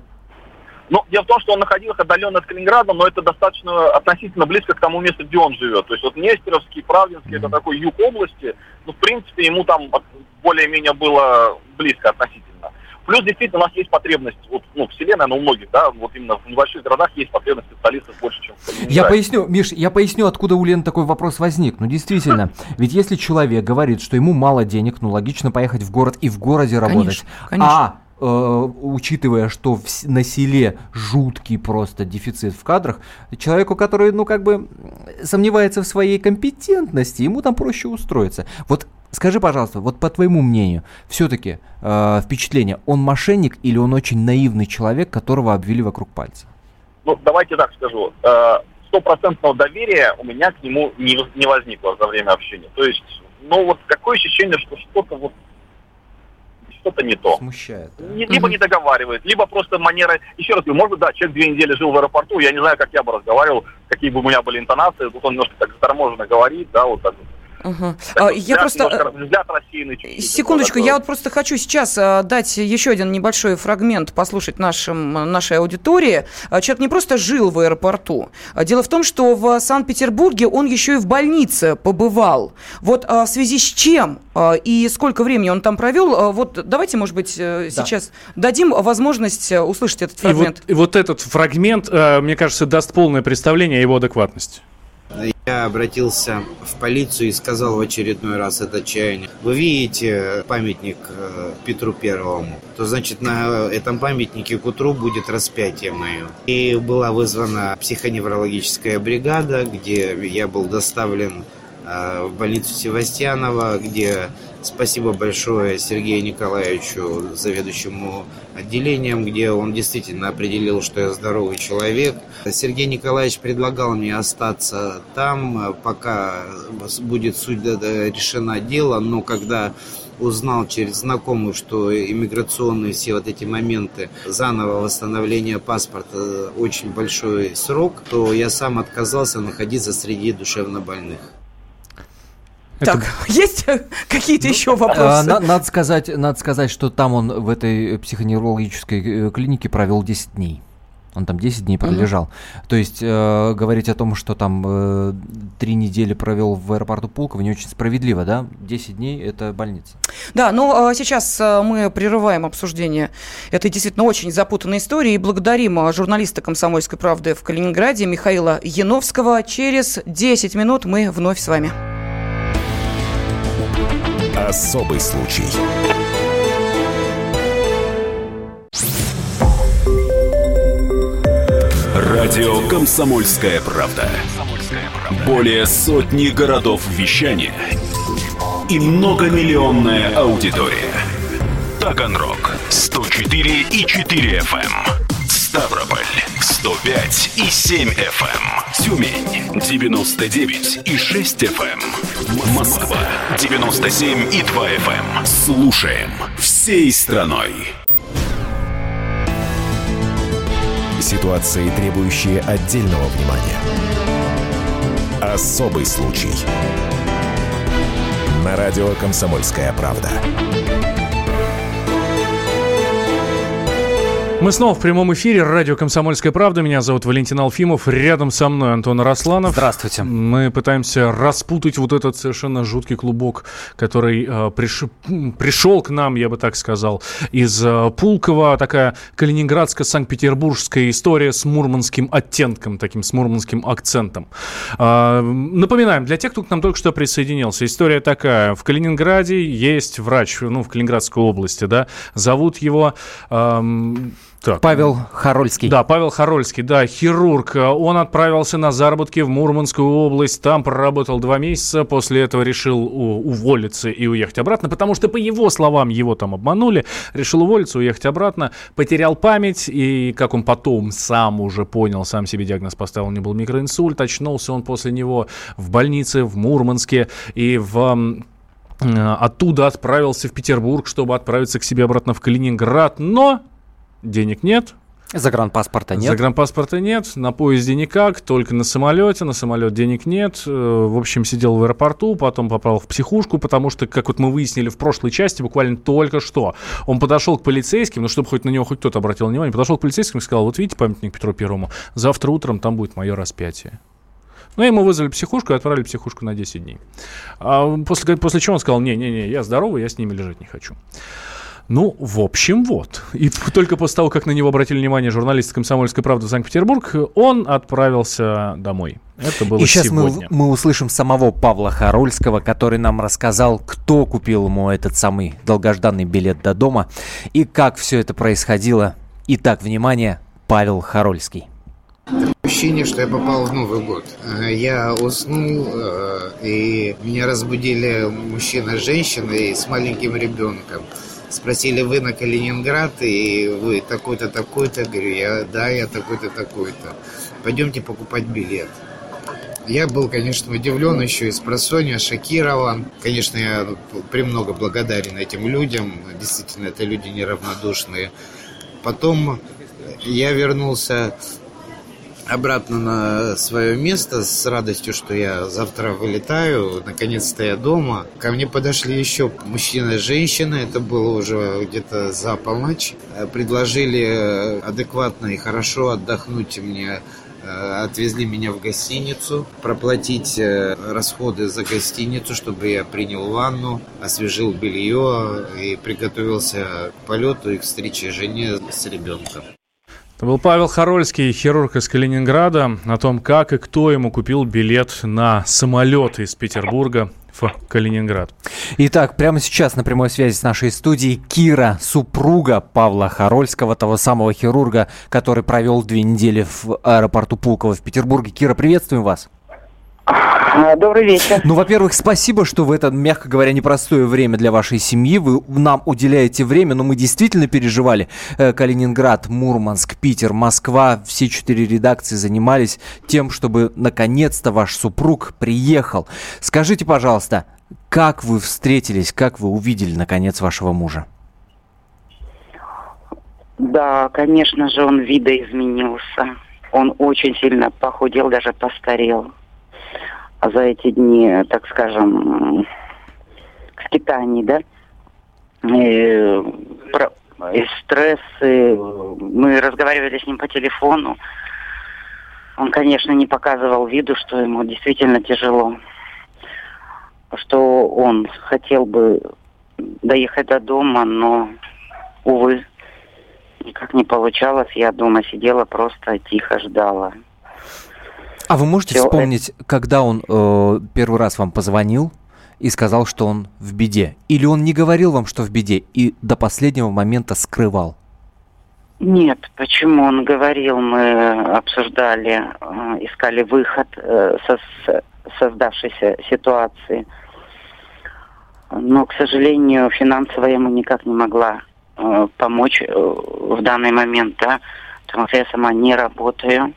Но дело в том, что он находился отдаленно от Калининграда, но это достаточно относительно близко к тому месту, где он живет. То есть вот Нестеровский, Правдинский, mm-hmm. это такой юг области. Ну, в принципе, ему там более-менее было близко относительно. Плюс, действительно, у нас есть потребность, вот, ну, вселенная, но у многих, да, вот именно в небольших городах есть потребность специалистов больше, чем в. Я поясню, Миш, я поясню, откуда у Лены такой вопрос возник. Ну, действительно, ведь если человек говорит, что ему мало денег, ну, логично поехать в город и в городе работать. Конечно, конечно. А учитывая, что в, на селе жуткий просто дефицит в кадрах, человеку, который, ну, как бы сомневается в своей компетентности, ему там проще устроиться. Вот скажи, пожалуйста, вот по твоему мнению, все-таки э, впечатление, он мошенник или он очень наивный человек, которого обвели вокруг пальца? Ну, давайте так скажу. Э, стопроцентного доверия у меня к нему не, не возникло за время общения. То есть, ну, вот такое ощущение, что что-то вот что-то не то. Смущает. Да? Либо не договаривает, либо просто манера... Еще раз говорю, может быть, да, человек две недели жил в аэропорту, я не знаю, как я бы разговаривал, какие бы у меня были интонации, тут он немножко так заторможенно говорит, да, вот так вот Угу. Так, я просто... Взгляд рассеянный. Секундочку, я вот просто хочу сейчас а, дать еще один небольшой фрагмент послушать нашим, нашей аудитории. А, человек не просто жил в аэропорту. А, дело в том, что в Санкт-Петербурге он еще и в больнице побывал. Вот в связи с чем и сколько времени он там провел, вот давайте, может быть, э, сейчас да. дадим возможность э, услышать этот фрагмент. И вот, и вот этот фрагмент, э, мне кажется, даст полное представление о его адекватности. Я обратился в полицию и сказал в очередной раз это чаяние. Вы видите памятник э, Петру Первому? То значит на этом памятнике к утру будет распятие мое. И была вызвана психоневрологическая бригада, где я был доставлен э, в больницу Севастьянова, где спасибо большое Сергею Николаевичу, заведующему отделением, где он действительно определил, что я здоровый человек. Сергей Николаевич предлагал мне остаться там, пока будет суть решена дело, но когда узнал через знакомых, что иммиграционные все вот эти моменты заново восстановления паспорта очень большой срок, то я сам отказался находиться среди душевнобольных. Это... Так, есть какие-то ну, еще вопросы? А, на, надо, сказать, надо сказать, что там он в этой психоневрологической э, клинике провел 10 дней. Он там 10 дней пролежал. Uh-huh. То есть э, говорить о том, что там э, 3 недели провел в аэропорту Пулково, не очень справедливо, да? 10 дней – это больница. Да, но э, сейчас э, мы прерываем обсуждение этой действительно очень запутанной истории и благодарим э, журналиста «Комсомольской правды» в Калининграде Михаила Яновского. Через 10 минут мы вновь с вами. Особый случай. Радио «Комсомольская правда». Более сотни городов вещания и многомиллионная аудитория. Таганрог 104 и 4 FM. Эм. Ставрополь 105 и 7 FM. Эм. Тюмень 99 и 6 FM. Эм. Москва 97 и 2 FM. Слушаем всей страной. Ситуации, требующие отдельного внимания. Особый случай. На радио «Комсомольская правда». Мы снова в прямом эфире. Радио «Комсомольская правда». Меня зовут Валентин Алфимов. Рядом со мной Антон Росланов. Здравствуйте. Мы пытаемся распутать вот этот совершенно жуткий клубок, который э, приш... пришел к нам, я бы так сказал, из э, Пулково. Такая калининградско-санкт-петербургская история с мурманским оттенком, таким с мурманским акцентом. Э, напоминаем, для тех, кто к нам только что присоединился, история такая. В Калининграде есть врач, ну, в Калининградской области, да, зовут его... Э, так. Павел Харольский. Да, Павел Харольский, да, хирург. Он отправился на заработки в Мурманскую область, там проработал два месяца, после этого решил уволиться и уехать обратно, потому что, по его словам, его там обманули, решил уволиться, уехать обратно, потерял память, и, как он потом сам уже понял, сам себе диагноз поставил, у него был микроинсульт, очнулся он после него в больнице в Мурманске, и в оттуда отправился в Петербург, чтобы отправиться к себе обратно в Калининград, но денег нет, Загранпаспорта нет. Загранпаспорта нет, на поезде никак, только на самолете, на самолет денег нет. Э, в общем, сидел в аэропорту, потом попал в психушку, потому что, как вот мы выяснили в прошлой части, буквально только что, он подошел к полицейским, ну, чтобы хоть на него хоть кто-то обратил внимание, подошел к полицейским и сказал, вот видите памятник Петру Первому, завтра утром там будет мое распятие. Ну, ему вызвали психушку и отправили психушку на 10 дней. А после, после чего он сказал, не-не-не, я здоровый, я с ними лежать не хочу. Ну, в общем, вот. И только после того, как на него обратили внимание журналисты «Комсомольской правды» в Санкт-Петербург, он отправился домой. Это было И сейчас сегодня. Мы, мы услышим самого Павла Харольского, который нам рассказал, кто купил ему этот самый долгожданный билет до дома и как все это происходило. Итак, внимание, Павел Харольский. Ощущение, что я попал в Новый год. Я уснул, э, и меня разбудили мужчина с женщиной с маленьким ребенком. Спросили, вы на Калининград, и вы такой-то, такой-то. Говорю, я, да, я такой-то, такой-то. Пойдемте покупать билет. Я был, конечно, удивлен еще из просонья, шокирован. Конечно, я премного благодарен этим людям. Действительно, это люди неравнодушные. Потом я вернулся обратно на свое место с радостью, что я завтра вылетаю. Наконец-то я дома. Ко мне подошли еще мужчина и женщина. Это было уже где-то за полночь. Предложили адекватно и хорошо отдохнуть мне отвезли меня в гостиницу, проплатить э, расходы за гостиницу, чтобы я принял ванну, освежил белье и приготовился к полету и к встрече жене с ребенком. Это был Павел Харольский, хирург из Калининграда, о том, как и кто ему купил билет на самолет из Петербурга в Калининград. Итак, прямо сейчас на прямой связи с нашей студией Кира, супруга Павла Харольского, того самого хирурга, который провел две недели в аэропорту Пулково в Петербурге. Кира, приветствуем вас. А, Добрый вечер. Ну, во-первых, спасибо, что в это, мягко говоря, непростое время для вашей семьи вы нам уделяете время, но мы действительно переживали. Э, Калининград, Мурманск, Питер, Москва, все четыре редакции занимались тем, чтобы наконец-то ваш супруг приехал. Скажите, пожалуйста, как вы встретились, как вы увидели, наконец, вашего мужа? Да, конечно же, он видоизменился. Он очень сильно похудел, даже постарел. А за эти дни, так скажем, скитаний, да, и, про- и стрессы. Мы разговаривали с ним по телефону. Он, конечно, не показывал виду, что ему действительно тяжело. Что он хотел бы доехать до дома, но, увы, никак не получалось. Я дома сидела, просто тихо ждала. А вы можете Всё, вспомнить, когда он э, первый раз вам позвонил и сказал, что он в беде? Или он не говорил вам, что в беде, и до последнего момента скрывал? Нет, почему он говорил, мы обсуждали, э, искали выход э, со с- создавшейся ситуации. Но, к сожалению, финансово я ему никак не могла э, помочь э, в данный момент, да, потому что я сама не работаю.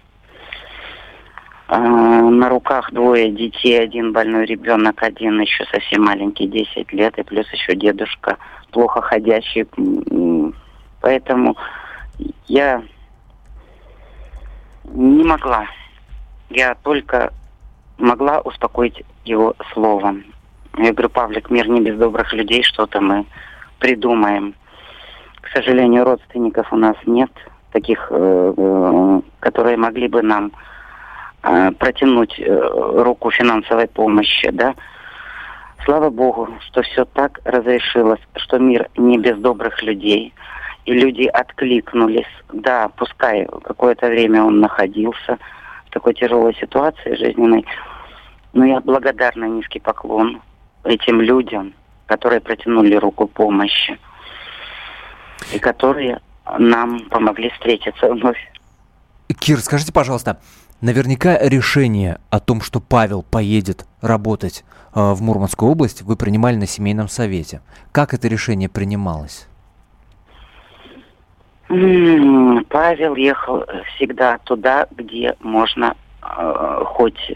Э, на руках двое детей, один больной ребенок, один еще совсем маленький, 10 лет, и плюс еще дедушка, плохо ходящий. Поэтому я не могла. Я только могла успокоить его словом. Я говорю, Павлик, мир не без добрых людей, что-то мы придумаем. К сожалению, родственников у нас нет, таких, э, э, которые могли бы нам протянуть э, руку финансовой помощи, да. Слава Богу, что все так разрешилось, что мир не без добрых людей. И люди откликнулись. Да, пускай какое-то время он находился в такой тяжелой ситуации жизненной, но я благодарна низкий поклон этим людям, которые протянули руку помощи и которые нам помогли встретиться вновь. Кир, скажите, пожалуйста, наверняка решение о том, что Павел поедет работать э, в Мурманскую область, вы принимали на семейном совете. Как это решение принималось? Павел ехал всегда туда, где можно э, хоть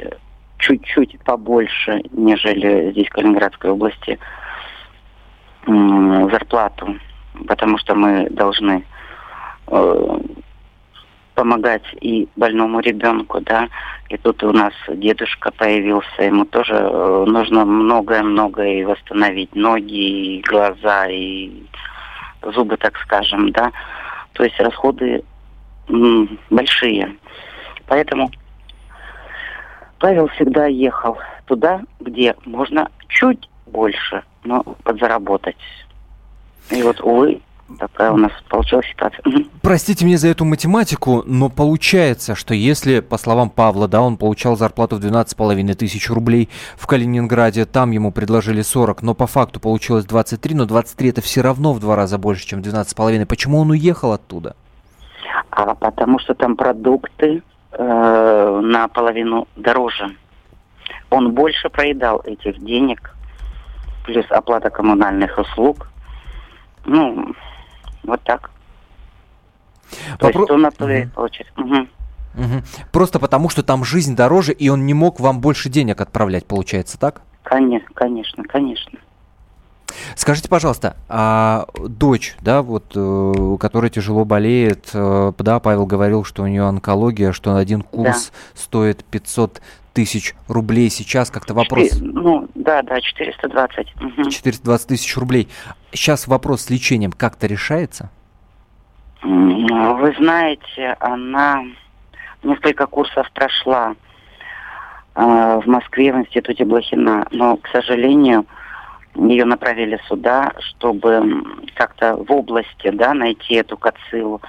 чуть-чуть побольше, нежели здесь в Калининградской области, м, зарплату, потому что мы должны э, помогать и больному ребенку, да. И тут у нас дедушка появился, ему тоже э, нужно многое-многое и восстановить ноги, и глаза, и зубы, так скажем, да. То есть расходы большие. Поэтому Павел всегда ехал туда, где можно чуть больше, но подзаработать. И вот, увы, такая у нас получилась ситуация. Простите мне за эту математику, но получается, что если, по словам Павла, да, он получал зарплату в 12,5 тысяч рублей в Калининграде, там ему предложили 40, но по факту получилось 23, но 23 это все равно в два раза больше, чем 12,5. Почему он уехал оттуда? А потому что там продукты э, наполовину дороже. Он больше проедал этих денег, плюс оплата коммунальных услуг. Ну, вот так. То Попро- есть он то и получает. Мгм. Мгм. Просто потому, что там жизнь дороже, и он не мог вам больше денег отправлять, получается, так? Конечно, конечно, конечно. Скажите, пожалуйста, а дочь, да, вот, э, которая тяжело болеет, э, да, Павел говорил, что у нее онкология, что один курс стоит 500 тысяч рублей. Сейчас как-то вопрос... Четыре- ну, да, да, 420. Мгм. 420 тысяч рублей. Сейчас вопрос с лечением как-то решается? Вы знаете, она несколько курсов прошла э, в Москве в институте Блохина, но, к сожалению, ее направили сюда, чтобы как-то в области, да, найти эту кацилу.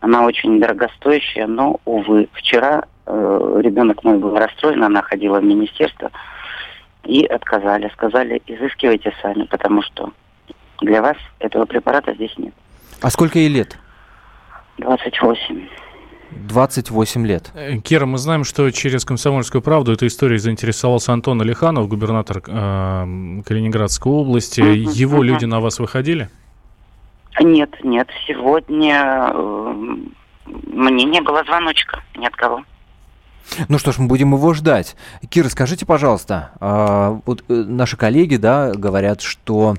Она очень дорогостоящая, но, увы, вчера э, ребенок мой был расстроен, она ходила в министерство и отказали. Сказали, изыскивайте сами, потому что для вас этого препарата здесь нет. А сколько ей лет? 28. 28 лет. Э, Кира, мы знаем, что через «Комсомольскую правду» этой историей заинтересовался Антон Алиханов, губернатор э, Калининградской области. Мгм, Его мгм. люди на вас выходили? Нет, нет, сегодня э, мне не было звоночка ни от кого. Ну что ж, мы будем его ждать. Кира, скажите, пожалуйста, а, вот э, наши коллеги, да, говорят, что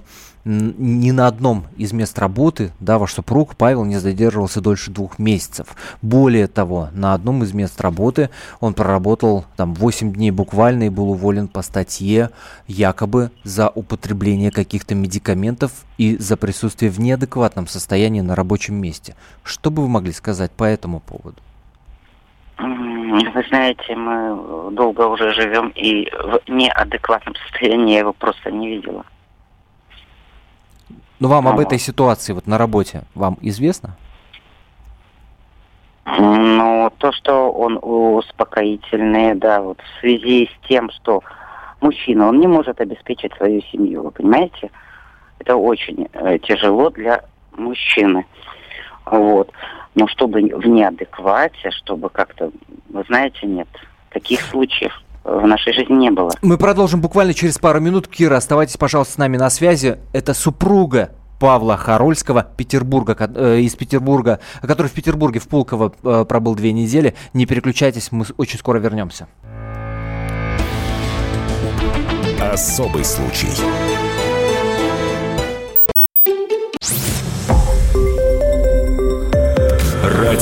ни на одном из мест работы, да, ваш супруг Павел не задерживался дольше двух месяцев. Более того, на одном из мест работы он проработал там 8 дней буквально и был уволен по статье якобы за употребление каких-то медикаментов и за присутствие в неадекватном состоянии на рабочем месте. Что бы вы могли сказать по этому поводу? Вы знаете, мы долго уже живем, и в неадекватном состоянии я его просто не видела. Ну, вам об Вот. этой ситуации вот на работе вам известно? Ну, то, что он успокоительный, да, вот в связи с тем, что мужчина, он не может обеспечить свою семью, вы понимаете? Это очень э, тяжело для мужчины. Вот. Но чтобы в неадеквате, чтобы как-то, вы знаете, нет, таких случаев в нашей жизни не было. Мы продолжим буквально через пару минут. Кира, оставайтесь, пожалуйста, с нами на связи. Это супруга Павла Харольского Петербурга, э, из Петербурга, который в Петербурге в Пулково э, пробыл две недели. Не переключайтесь, мы очень скоро вернемся. Особый случай.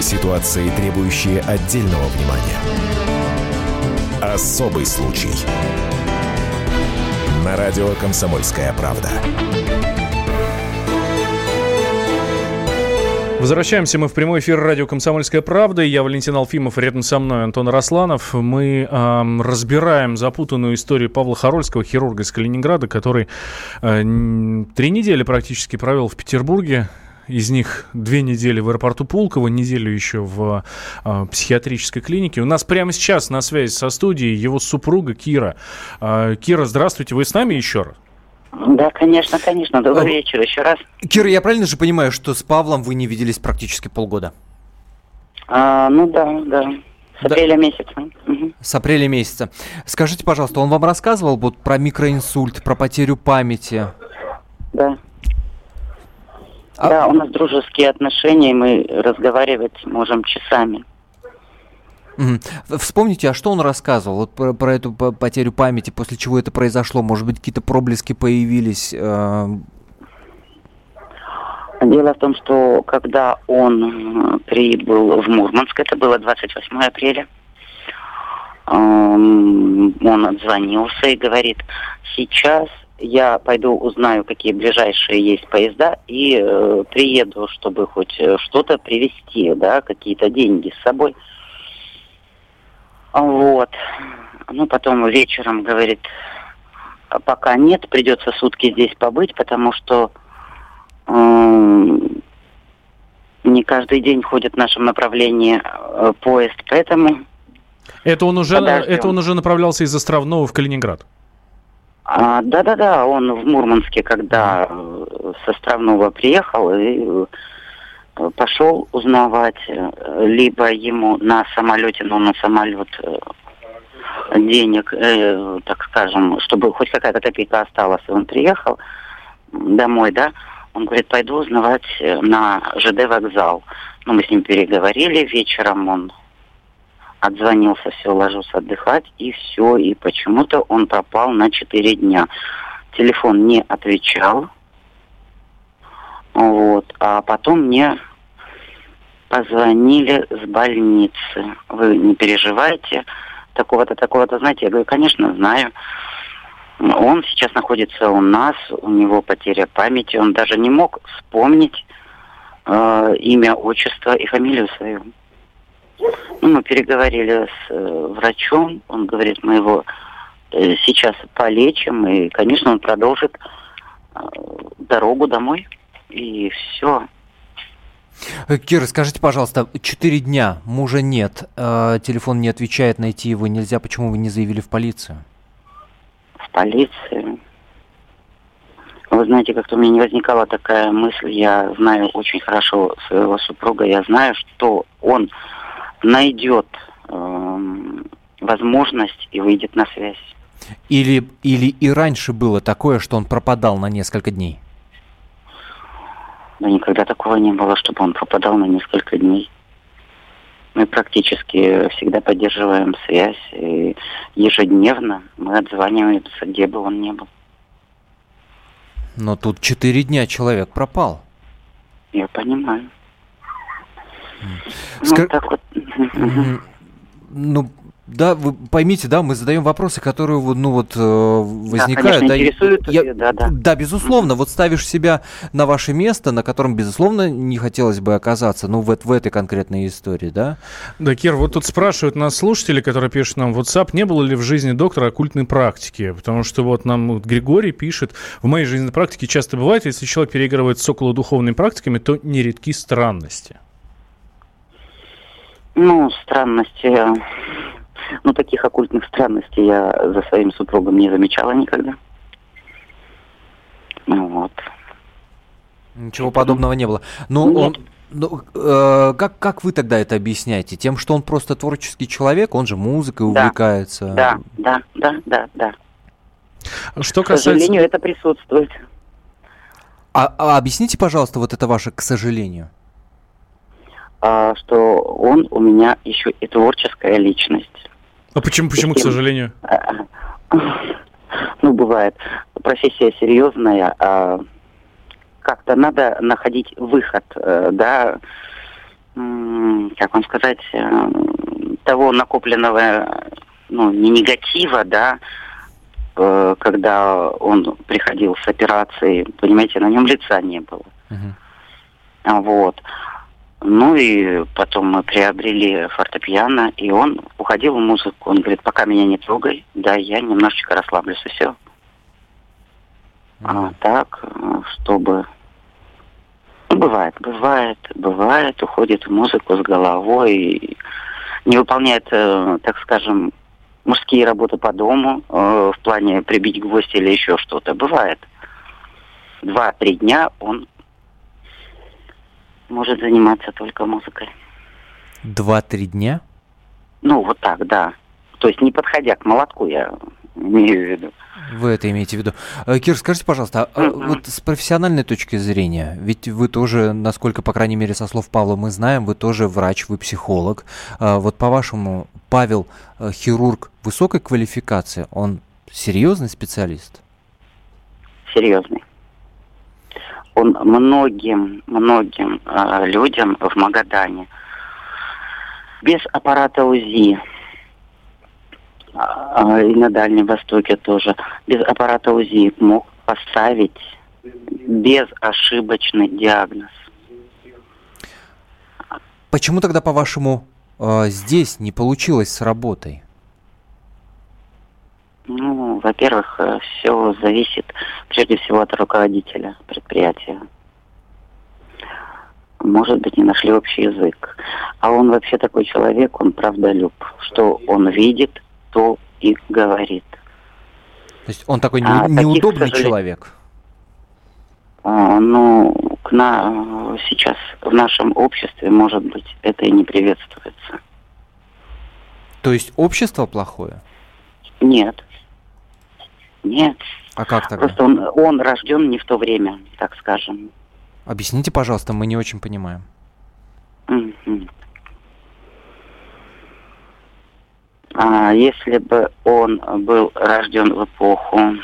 Ситуации, требующие отдельного внимания. Особый случай. На радио «Комсомольская правда». Возвращаемся мы в прямой эфир радио «Комсомольская правда». Я Валентин Алфимов, рядом со мной Антон Росланов. Мы эм, разбираем запутанную историю Павла Харольского, хирурга из Калининграда, который э, три недели практически провел в Петербурге. Из них две недели в аэропорту Пулково, неделю еще в э, психиатрической клинике. У нас прямо сейчас на связи со студией его супруга Кира. Э, Кира, здравствуйте, вы с нами еще раз? Да, конечно, конечно. Добрый вечер еще раз. Кира, я правильно же понимаю, что с Павлом вы не виделись практически полгода? А, ну да, да. С апреля месяца. Мгм. С апреля месяца. Скажите, пожалуйста, он вам рассказывал вот про микроинсульт, про потерю памяти? Да. Да, у нас дружеские отношения, и мы разговаривать можем часами. Вспомните, а что он рассказывал вот про, про эту по- потерю памяти, после чего это произошло? Может быть, какие-то проблески появились? э, Дело в том, что когда он э, прибыл в Мурманск, это было 28 апреля, эм, он отзвонился и говорит, сейчас я пойду узнаю, какие ближайшие есть поезда, и э, приеду, чтобы хоть э, что-то привезти, да, какие-то деньги с собой. Вот. Ну, потом вечером говорит, «А пока нет, придется сутки здесь побыть, потому что М, не каждый день ходит в нашем направлении э, поезд, поэтому Это он уже, Подождем. это он уже направлялся из Островного в Калининград. А, да-да-да, он в Мурманске, когда э, с Островного приехал и э, пошел узнавать, э, либо ему на самолете, но на самолет денег, э, так скажем, чтобы хоть какая-то копейка осталась, и он приехал домой, да, он говорит, пойду узнавать на ЖД вокзал. Ну, мы с ним переговорили, вечером он отзвонился, все, ложусь отдыхать, и все, и почему-то он пропал на 4 дня. Телефон не отвечал, вот, а потом мне позвонили с больницы. Вы не переживайте, такого-то, такого-то, знаете, я говорю, конечно, знаю. Он сейчас находится у нас, у него потеря памяти, он даже не мог вспомнить э, имя, отчество и фамилию свою. Ну, мы переговорили с э, врачом, он говорит, мы его э, сейчас полечим, и, конечно, он продолжит э, дорогу домой, и все. Кира, скажите, пожалуйста, четыре дня мужа нет, телефон не отвечает, найти его нельзя, почему вы не заявили в полицию? В полиции. Вы знаете, как-то у меня не возникала такая мысль. Я знаю очень хорошо своего супруга. Я знаю, что он найдет эм, возможность и выйдет на связь. Или, или и раньше было такое, что он пропадал на несколько дней? Но никогда такого не было, чтобы он пропадал на несколько дней. Мы практически всегда поддерживаем связь. И ежедневно мы отзваниваемся, где бы он ни был. Но тут четыре дня человек пропал. Я понимаю. Ну, так вот. Мгм. Ну, да, вы поймите, да, мы задаем вопросы, которые вот, ну вот э, возникают. конечно, интересуют, Я- да, да. Да, безусловно. Вот ставишь себя на ваше место, на котором, безусловно, не хотелось бы оказаться, ну, в, в этой конкретной истории, да? Да, Кир, вот тут спрашивают нас слушатели, которые пишут нам в WhatsApp, не было ли в жизни доктора оккультной практики? Потому что вот нам вот Григорий пишет, в моей жизненной практике часто бывает, если человек переигрывает с околодуховными практиками, то нередки странности. Ну, странности. э, Ну, таких оккультных странностей я за своим супругом не замечала никогда. Ну вот. Ничего подобного не было. Но он... ну, э, как, как вы тогда это объясняете? Тем, что он просто творческий человек, он же музыкой Да. увлекается. Да, да, да, да, да. Что К касается... сожалению, это присутствует. А, а объясните, пожалуйста, вот это ваше к сожалению. А, что он у меня еще и творческая личность. А почему, почему, к Таким- сожалению? Ну, бывает. Профессия серьезная, а как-то надо находить выход, э, да, как вам сказать, э, того накопленного, ну, не негатива, да, э, когда он приходил с операцией, понимаете, на нем лица не было. А, Вот. Ну и потом мы приобрели фортепиано, и он уходил в музыку. Он говорит, пока меня не трогай, да, я немножечко расслаблюсь, и все. А так, чтобы... Ну, бывает, бывает, бывает, уходит в музыку с головой, и не выполняет, э, так скажем, мужские работы по дому, э, в плане прибить гвоздь или еще что-то. Бывает. Два-три дня он может заниматься только музыкой. Два-три дня? Ну, вот так, да. То есть не подходя к молотку, я имею в виду. Вы это имеете в виду. Э, Кир, скажите, пожалуйста, а, а вот с профессиональной точки зрения, ведь вы тоже, насколько, по крайней мере, со слов Павла мы знаем, вы тоже врач, вы психолог. А Вот по-вашему, Павел, э, хирург высокой квалификации, он серьезный специалист? Серьезный. Он многим, многим э, людям в Магадане без аппарата УЗИ а, и на Дальнем Востоке тоже без аппарата УЗИ мог поставить безошибочный диагноз. Почему тогда, по-вашему, э, здесь не получилось с работой? Ну, во-первых, все зависит прежде всего от руководителя предприятия. Может быть, не нашли общий язык. А он вообще такой человек, он правдолюб. Что он видит, то и говорит. То есть он такой А, таких, неудобный сожалению, человек? А, ну, к на, сейчас в нашем обществе, может быть, это и не приветствуется. То есть общество плохое? Нет. Нет. А как тогда? Просто он, он рожден не в то время, так скажем. Объясните, пожалуйста, мы не очень понимаем. А если бы он был рожден в эпоху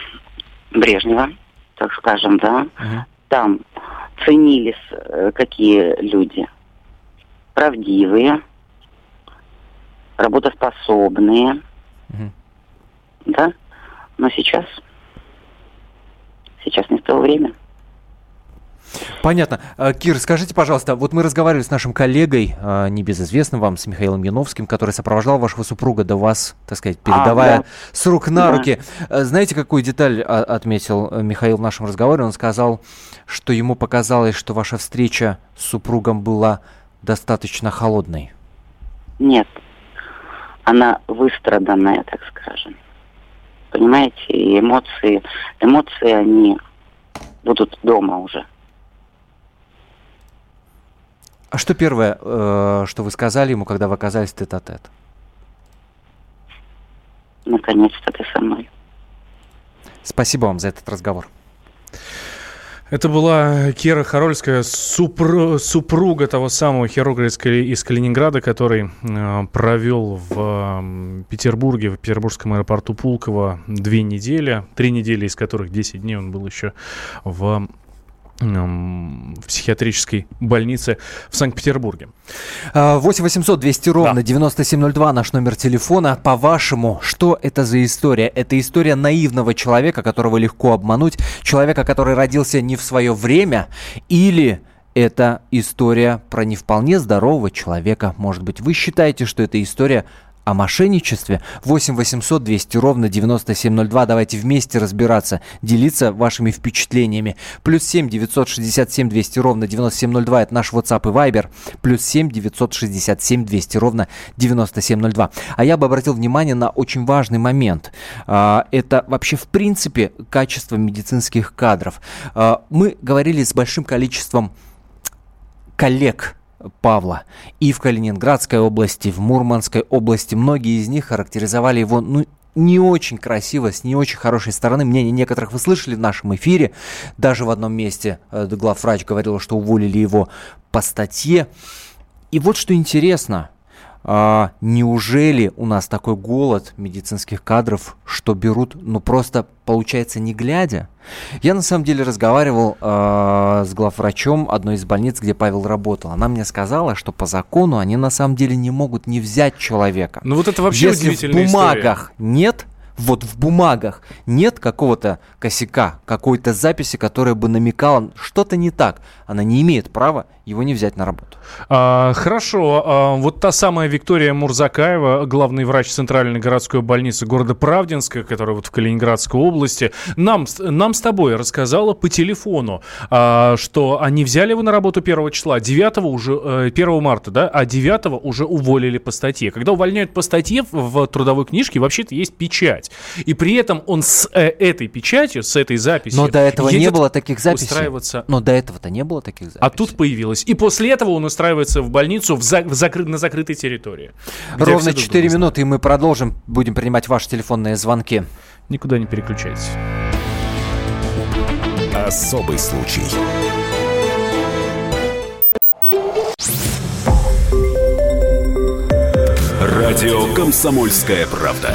Брежнева, так скажем, да, там ценились э, какие люди? Правдивые, работоспособные, да? Но сейчас, сейчас не то время. Понятно. Э, Кир, скажите, пожалуйста, вот мы разговаривали с нашим коллегой, э, небезызвестным вам, с Михаилом Яновским, который сопровождал вашего супруга до вас, так сказать, передавая А, да. с рук на Да. руки. Э, Знаете, какую деталь а, отметил Михаил в нашем разговоре? Он сказал, что ему показалось, что ваша встреча с супругом была достаточно холодной. Нет. Она выстраданная, так скажем. Понимаете, и эмоции, эмоции, они будут дома уже. А что первое, э, что вы сказали ему, когда вы оказались тет-а-тет? Наконец-то ты со мной. Спасибо вам за этот разговор. Это была Кира Харольская, супр- супруга того самого хирурга из, из Калининграда, который э, провел в м, Петербурге, в петербургском аэропорту Пулково две недели, три недели, из которых 10 дней он был еще в, в психиатрической больнице в Санкт-Петербурге. А, 8 800 200 ровно 9702 наш номер телефона. По-вашему, что это за история? Это история наивного человека, которого легко обмануть, человека, который родился не в свое время, или это история про не вполне здорового человека? Может быть, вы считаете, что это история о мошенничестве. 8 800 200 ровно 9702. Давайте вместе разбираться, делиться вашими впечатлениями. Плюс 7 967 200 ровно 9702. Это наш WhatsApp и Viber. Плюс 7 967 200 ровно 9702. А я бы обратил внимание на очень важный момент. А, Это вообще в принципе качество медицинских кадров. А, Мы говорили с большим количеством коллег Павла и в Калининградской области, в Мурманской области. Многие из них характеризовали его, ну, не очень красиво, с не очень хорошей стороны. Мнение некоторых вы слышали в нашем эфире. Даже в одном месте э, главврач говорил, что уволили его по статье. И вот что интересно. А, неужели у нас такой голод медицинских кадров, что берут, ну просто получается не глядя? Я на самом деле разговаривал а, с главврачом одной из больниц, где Павел работал. Она мне сказала, что по закону они на самом деле не могут не взять человека. Ну вот это вообще Если в бумагах нет, вот в бумагах нет какого-то косяка, какой-то записи, которая бы намекала, что-то не так, она не имеет права его не взять на работу. А, хорошо. А, вот та самая Виктория Мурзакаева, главный врач Центральной городской больницы города Правдинска, которая вот в Калининградской области, нам, нам с тобой рассказала по телефону, а, что они взяли его на работу 1 числа, 9 уже, э, 1 марта, да, а 9 уже уволили по статье. Когда увольняют по статье в трудовой книжке, вообще-то есть печать. И при этом он с э, этой печатью, с этой записью... Но до этого не было таких записей. устраиваться Но до этого-то не было таких записей. а тут появилось. И после этого он устраивается в больницу в за- в закры- на закрытой территории. Ровно все друг 4 друга минуты, и мы продолжим. Будем принимать ваши телефонные звонки. Никуда не переключайтесь. Особый случай. Радио «Комсомольская правда».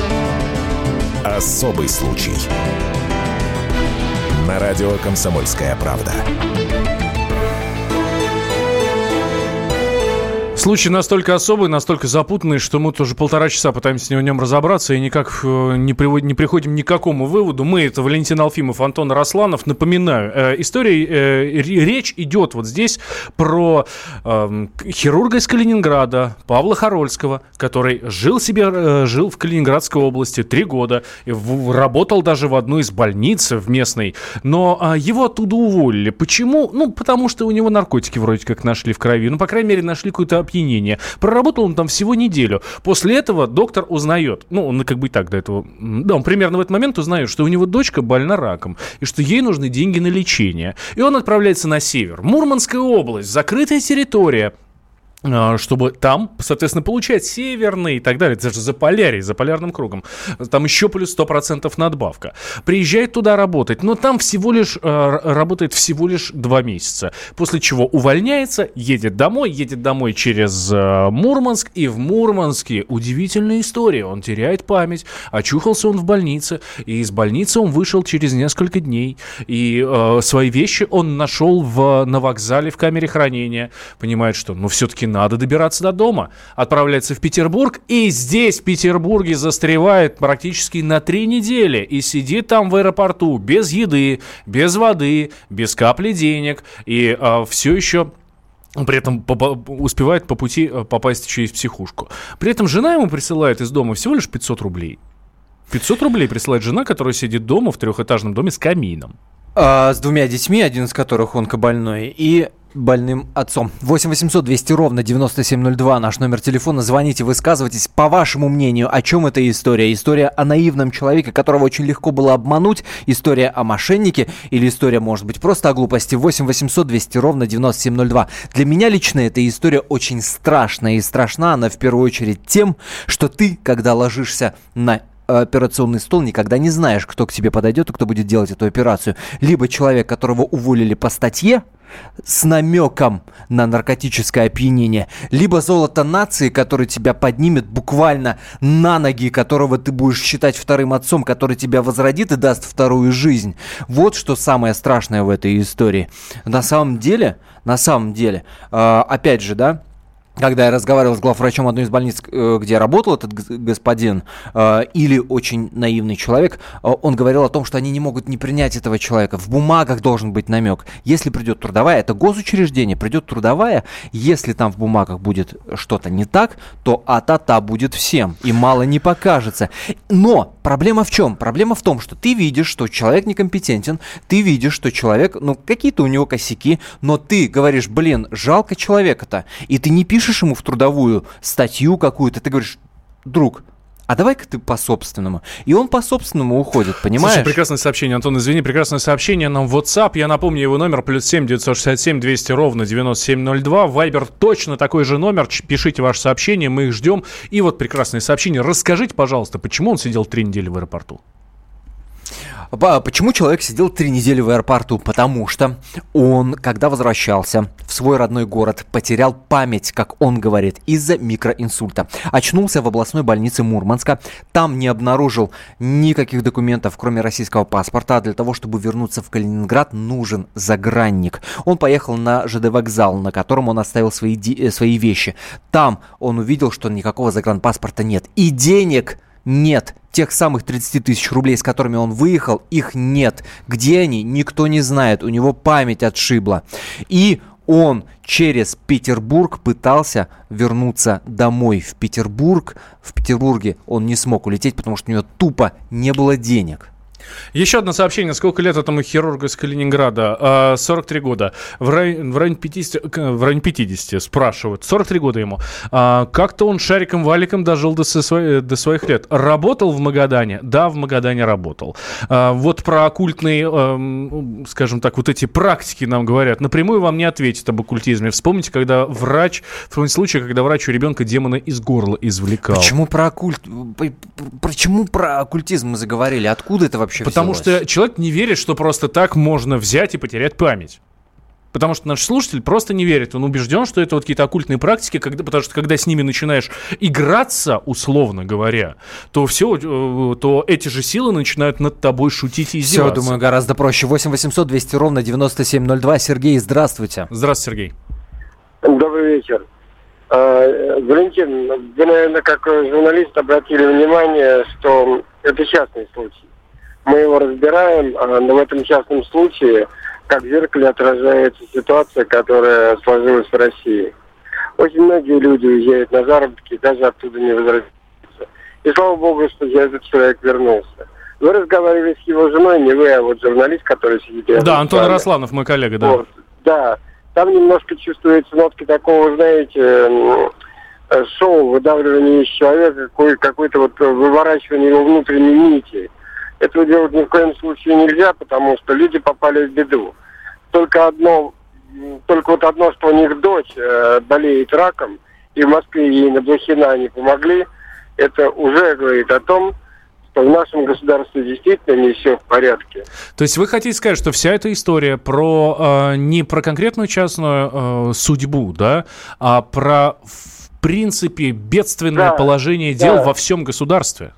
Особый случай. На радио «Комсомольская правда». Случай настолько особый, настолько запутанный, что мы тоже полтора часа пытаемся в нем разобраться и никак э, не, приводим, не приходим ни к какому выводу. Мы, это Валентин Алфимов, Антон Росланов. Напоминаю, э, история, э, ре- речь идет вот здесь про э, хирурга из Калининграда, Павла Харольского, который жил себе, э, жил в Калининградской области три года, и в- работал даже в одной из больниц в местной, но а, его оттуда уволили. Почему? Ну, потому что у него наркотики вроде как нашли в крови. Ну, по крайней мере, нашли какое-то опьянение. Проработал он там всего неделю. После этого доктор узнает, ну, он как бы и так до этого, да, он примерно в этот момент узнает, что у него дочка больна раком, и что ей нужны деньги на лечение. И он отправляется на север. Мурманская область, закрытая территория. А, чтобы там, соответственно, получать северный и так далее. Это же за полярий, за полярным кругом. Там еще плюс 100% надбавка. Приезжает туда работать, но там всего лишь э, работает всего лишь два месяца. После чего увольняется, едет домой, едет домой через э, Мурманск. И в Мурманске удивительная история. Он теряет память, очухался он в больнице. И из больницы он вышел через несколько дней. И э, свои вещи он нашел в, на вокзале в камере хранения. Понимает, что ну все-таки надо добираться до дома. Отправляется в Петербург и здесь, в Петербурге, застревает практически на три недели и сидит там в аэропорту без еды, без воды, без капли денег и а, все еще при этом успевает по пути а, попасть в психушку. При этом жена ему присылает из дома всего лишь 500 рублей. 500 рублей присылает жена, которая сидит дома в трехэтажном доме с камином. А, с двумя детьми, один из которых онкобольной, и больным отцом. 8 800 200 ровно 9702 наш номер телефона. Звоните, высказывайтесь. По вашему мнению, о чем эта история? История о наивном человеке, которого очень легко было обмануть? История о мошеннике? Или история, может быть, просто о глупости? 8 800 200 ровно 9702. Для меня лично эта история очень страшная. И страшна она в первую очередь тем, что ты, когда ложишься на операционный стол, никогда не знаешь, кто к тебе подойдет и кто будет делать эту операцию. Либо человек, которого уволили по статье, с намеком на наркотическое опьянение, либо золото нации, который тебя поднимет буквально на ноги, которого ты будешь считать вторым отцом, который тебя возродит и даст вторую жизнь. Вот что самое страшное в этой истории. На самом деле, на самом деле, э, опять же, да, когда я разговаривал с главврачом одной из больниц, э, где работал этот господин, э, или очень наивный человек, э, он говорил о том, что они не могут не принять этого человека. В бумагах должен быть намек. Если придет трудовая, это госучреждение, придет трудовая, если там в бумагах будет что-то не так, то а-та-та будет всем, и мало не покажется. Но проблема в чем? Проблема в том, что ты видишь, что человек некомпетентен, ты видишь, что человек, ну, какие-то у него косяки, но ты говоришь, блин, жалко человека-то, и ты не пишешь ему в трудовую статью какую-то, ты говоришь, друг, а давай-ка ты по собственному. И он по собственному уходит, понимаешь? Слушай, прекрасное сообщение, Антон, извини, прекрасное сообщение нам в WhatsApp. Я напомню его номер, плюс 7 967 200 ровно 9702. Вайбер точно такой же номер. Пишите ваше сообщение, мы их ждем. И вот прекрасное сообщение. Расскажите, пожалуйста, почему он сидел три недели в аэропорту? Почему человек сидел три недели в аэропорту? Потому что он, когда возвращался в свой родной город, потерял память, как он говорит, из-за микроинсульта. Очнулся в областной больнице Мурманска. Там не обнаружил никаких документов, кроме российского паспорта. А для того, чтобы вернуться в Калининград, нужен загранник. Он поехал на ЖД вокзал, на котором он оставил свои, э, свои вещи. Там он увидел, что никакого загранпаспорта нет. И денег нет. Тех самых 30 тысяч рублей, с которыми он выехал, их нет. Где они, никто не знает. У него память отшибла. И он через Петербург пытался вернуться домой в Петербург. В Петербурге он не смог улететь, потому что у него тупо не было денег. Еще одно сообщение. Сколько лет этому хирургу из Калининграда? 43 а, года. В районе, в районе, 50, в районе 50 спрашивают. 43 года ему. А, как-то он шариком-валиком дожил до, своих, до своих лет. Работал в Магадане? Да, в Магадане работал. А, вот про оккультные, скажем так, вот эти практики нам говорят. Напрямую вам не ответит об оккультизме. Вспомните, когда врач, в случае, когда врач у ребенка демона из горла извлекал. Почему про оккульт? Почему про оккультизм мы заговорили? Откуда это вообще? Вообще Потому взялось? что человек не верит, что просто так можно взять и потерять память. Потому что наш слушатель просто не верит. Он убежден, что это вот какие-то оккультные практики, когда, потому что когда с ними начинаешь играться, условно говоря, то все, э, то эти же силы начинают над тобой шутить и издеваться. Все, думаю, гораздо проще. 8 800 200 ровно 9702. Сергей, здравствуйте. Здравствуйте, Сергей. Добрый вечер. А, Валентин, вы, наверное, как журналист обратили внимание, что это частный случай мы его разбираем, а, но в этом частном случае, как в зеркале отражается ситуация, которая сложилась в России. Очень многие люди уезжают на заработки, даже оттуда не возвращаются. И слава богу, что я этот человек вернулся. Вы разговаривали с его женой, не вы, а вот журналист, который сидит рядом Да, Антон Росланов, мой коллега, да. Вот, да, там немножко чувствуется нотки такого, знаете, шоу, выдавливания из человека, какой-то вот выворачивание его внутренней нити. Этого делать ни в коем случае нельзя, потому что люди попали в беду. Только одно только вот одно, что у них дочь э, болеет раком, и в Москве ей на Блохина не помогли, это уже говорит о том, что в нашем государстве действительно не все в порядке. То есть вы хотите сказать, что вся эта история про э, не про конкретную частную э, судьбу, да, а про в принципе бедственное Да, положение дел да. во всем государстве?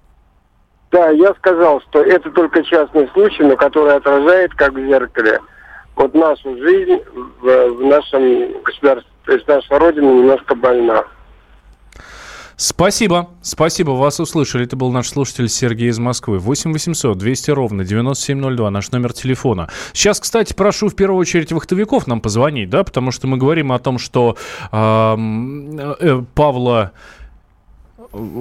Да, я сказал, что это только частный случай, но который отражает, как в зеркале, вот нашу жизнь в, в нашем государстве. То есть наша Родина немножко больна. Спасибо, спасибо, вас услышали. Это был наш слушатель Сергей из Москвы. 8 800 200 ровно 9702, наш номер телефона. Сейчас, кстати, прошу в первую очередь вахтовиков нам позвонить, да, потому что мы говорим о том, что эм, э, Павла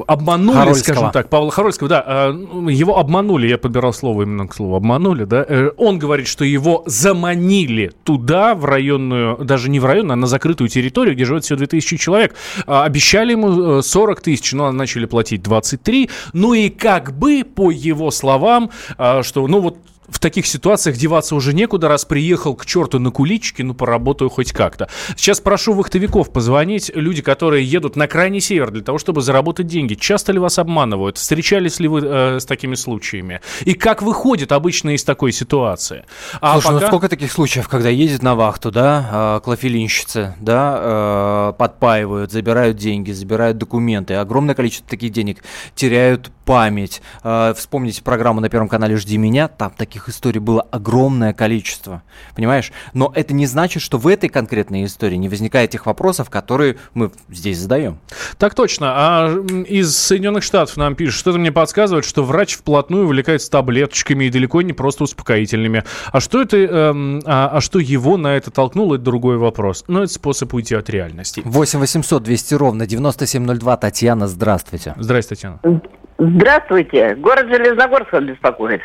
обманули, Харольского. скажем так, Павла Харольского, да, э, ну, его обманули, я подбирал слово именно к слову обманули, да, Э, он говорит, что его заманили туда, в районную, даже не в районную, а на закрытую территорию, где живет всего 2000 человек, А, обещали ему э, 40 тысяч, но начали платить 23, ну и как бы, по его словам, а, что, ну вот, в таких ситуациях деваться уже некуда, раз приехал к черту на куличке, ну, поработаю хоть как-то. Сейчас прошу вахтовиков позвонить, люди, которые едут на крайний север для того, чтобы заработать деньги. Часто ли вас обманывают? Встречались ли вы э, с такими случаями? И как выходит обычно из такой ситуации? А Слушай, ну пока- сколько таких случаев, когда ездят на вахту, да, э, клофелинщицы, да, э, подпаивают, забирают деньги, забирают документы, огромное количество таких денег, теряют память. Э, Вспомните программу на Первом канале «Жди меня», там таких историй было огромное количество, понимаешь? Но это не значит, что в этой конкретной истории не возникает тех вопросов, которые мы здесь задаем. Так точно. А из Соединенных Штатов нам пишут, что-то мне подсказывает, что врач вплотную увлекается таблеточками и далеко не просто успокоительными. А что это, эм, а, а что его на это толкнуло, это другой вопрос. Но это способ уйти от реальности. 8 800 200 ровно 9702. Татьяна, здравствуйте. Здравствуйте, Татьяна. Здравствуйте. Город Железногорск вас беспокоит.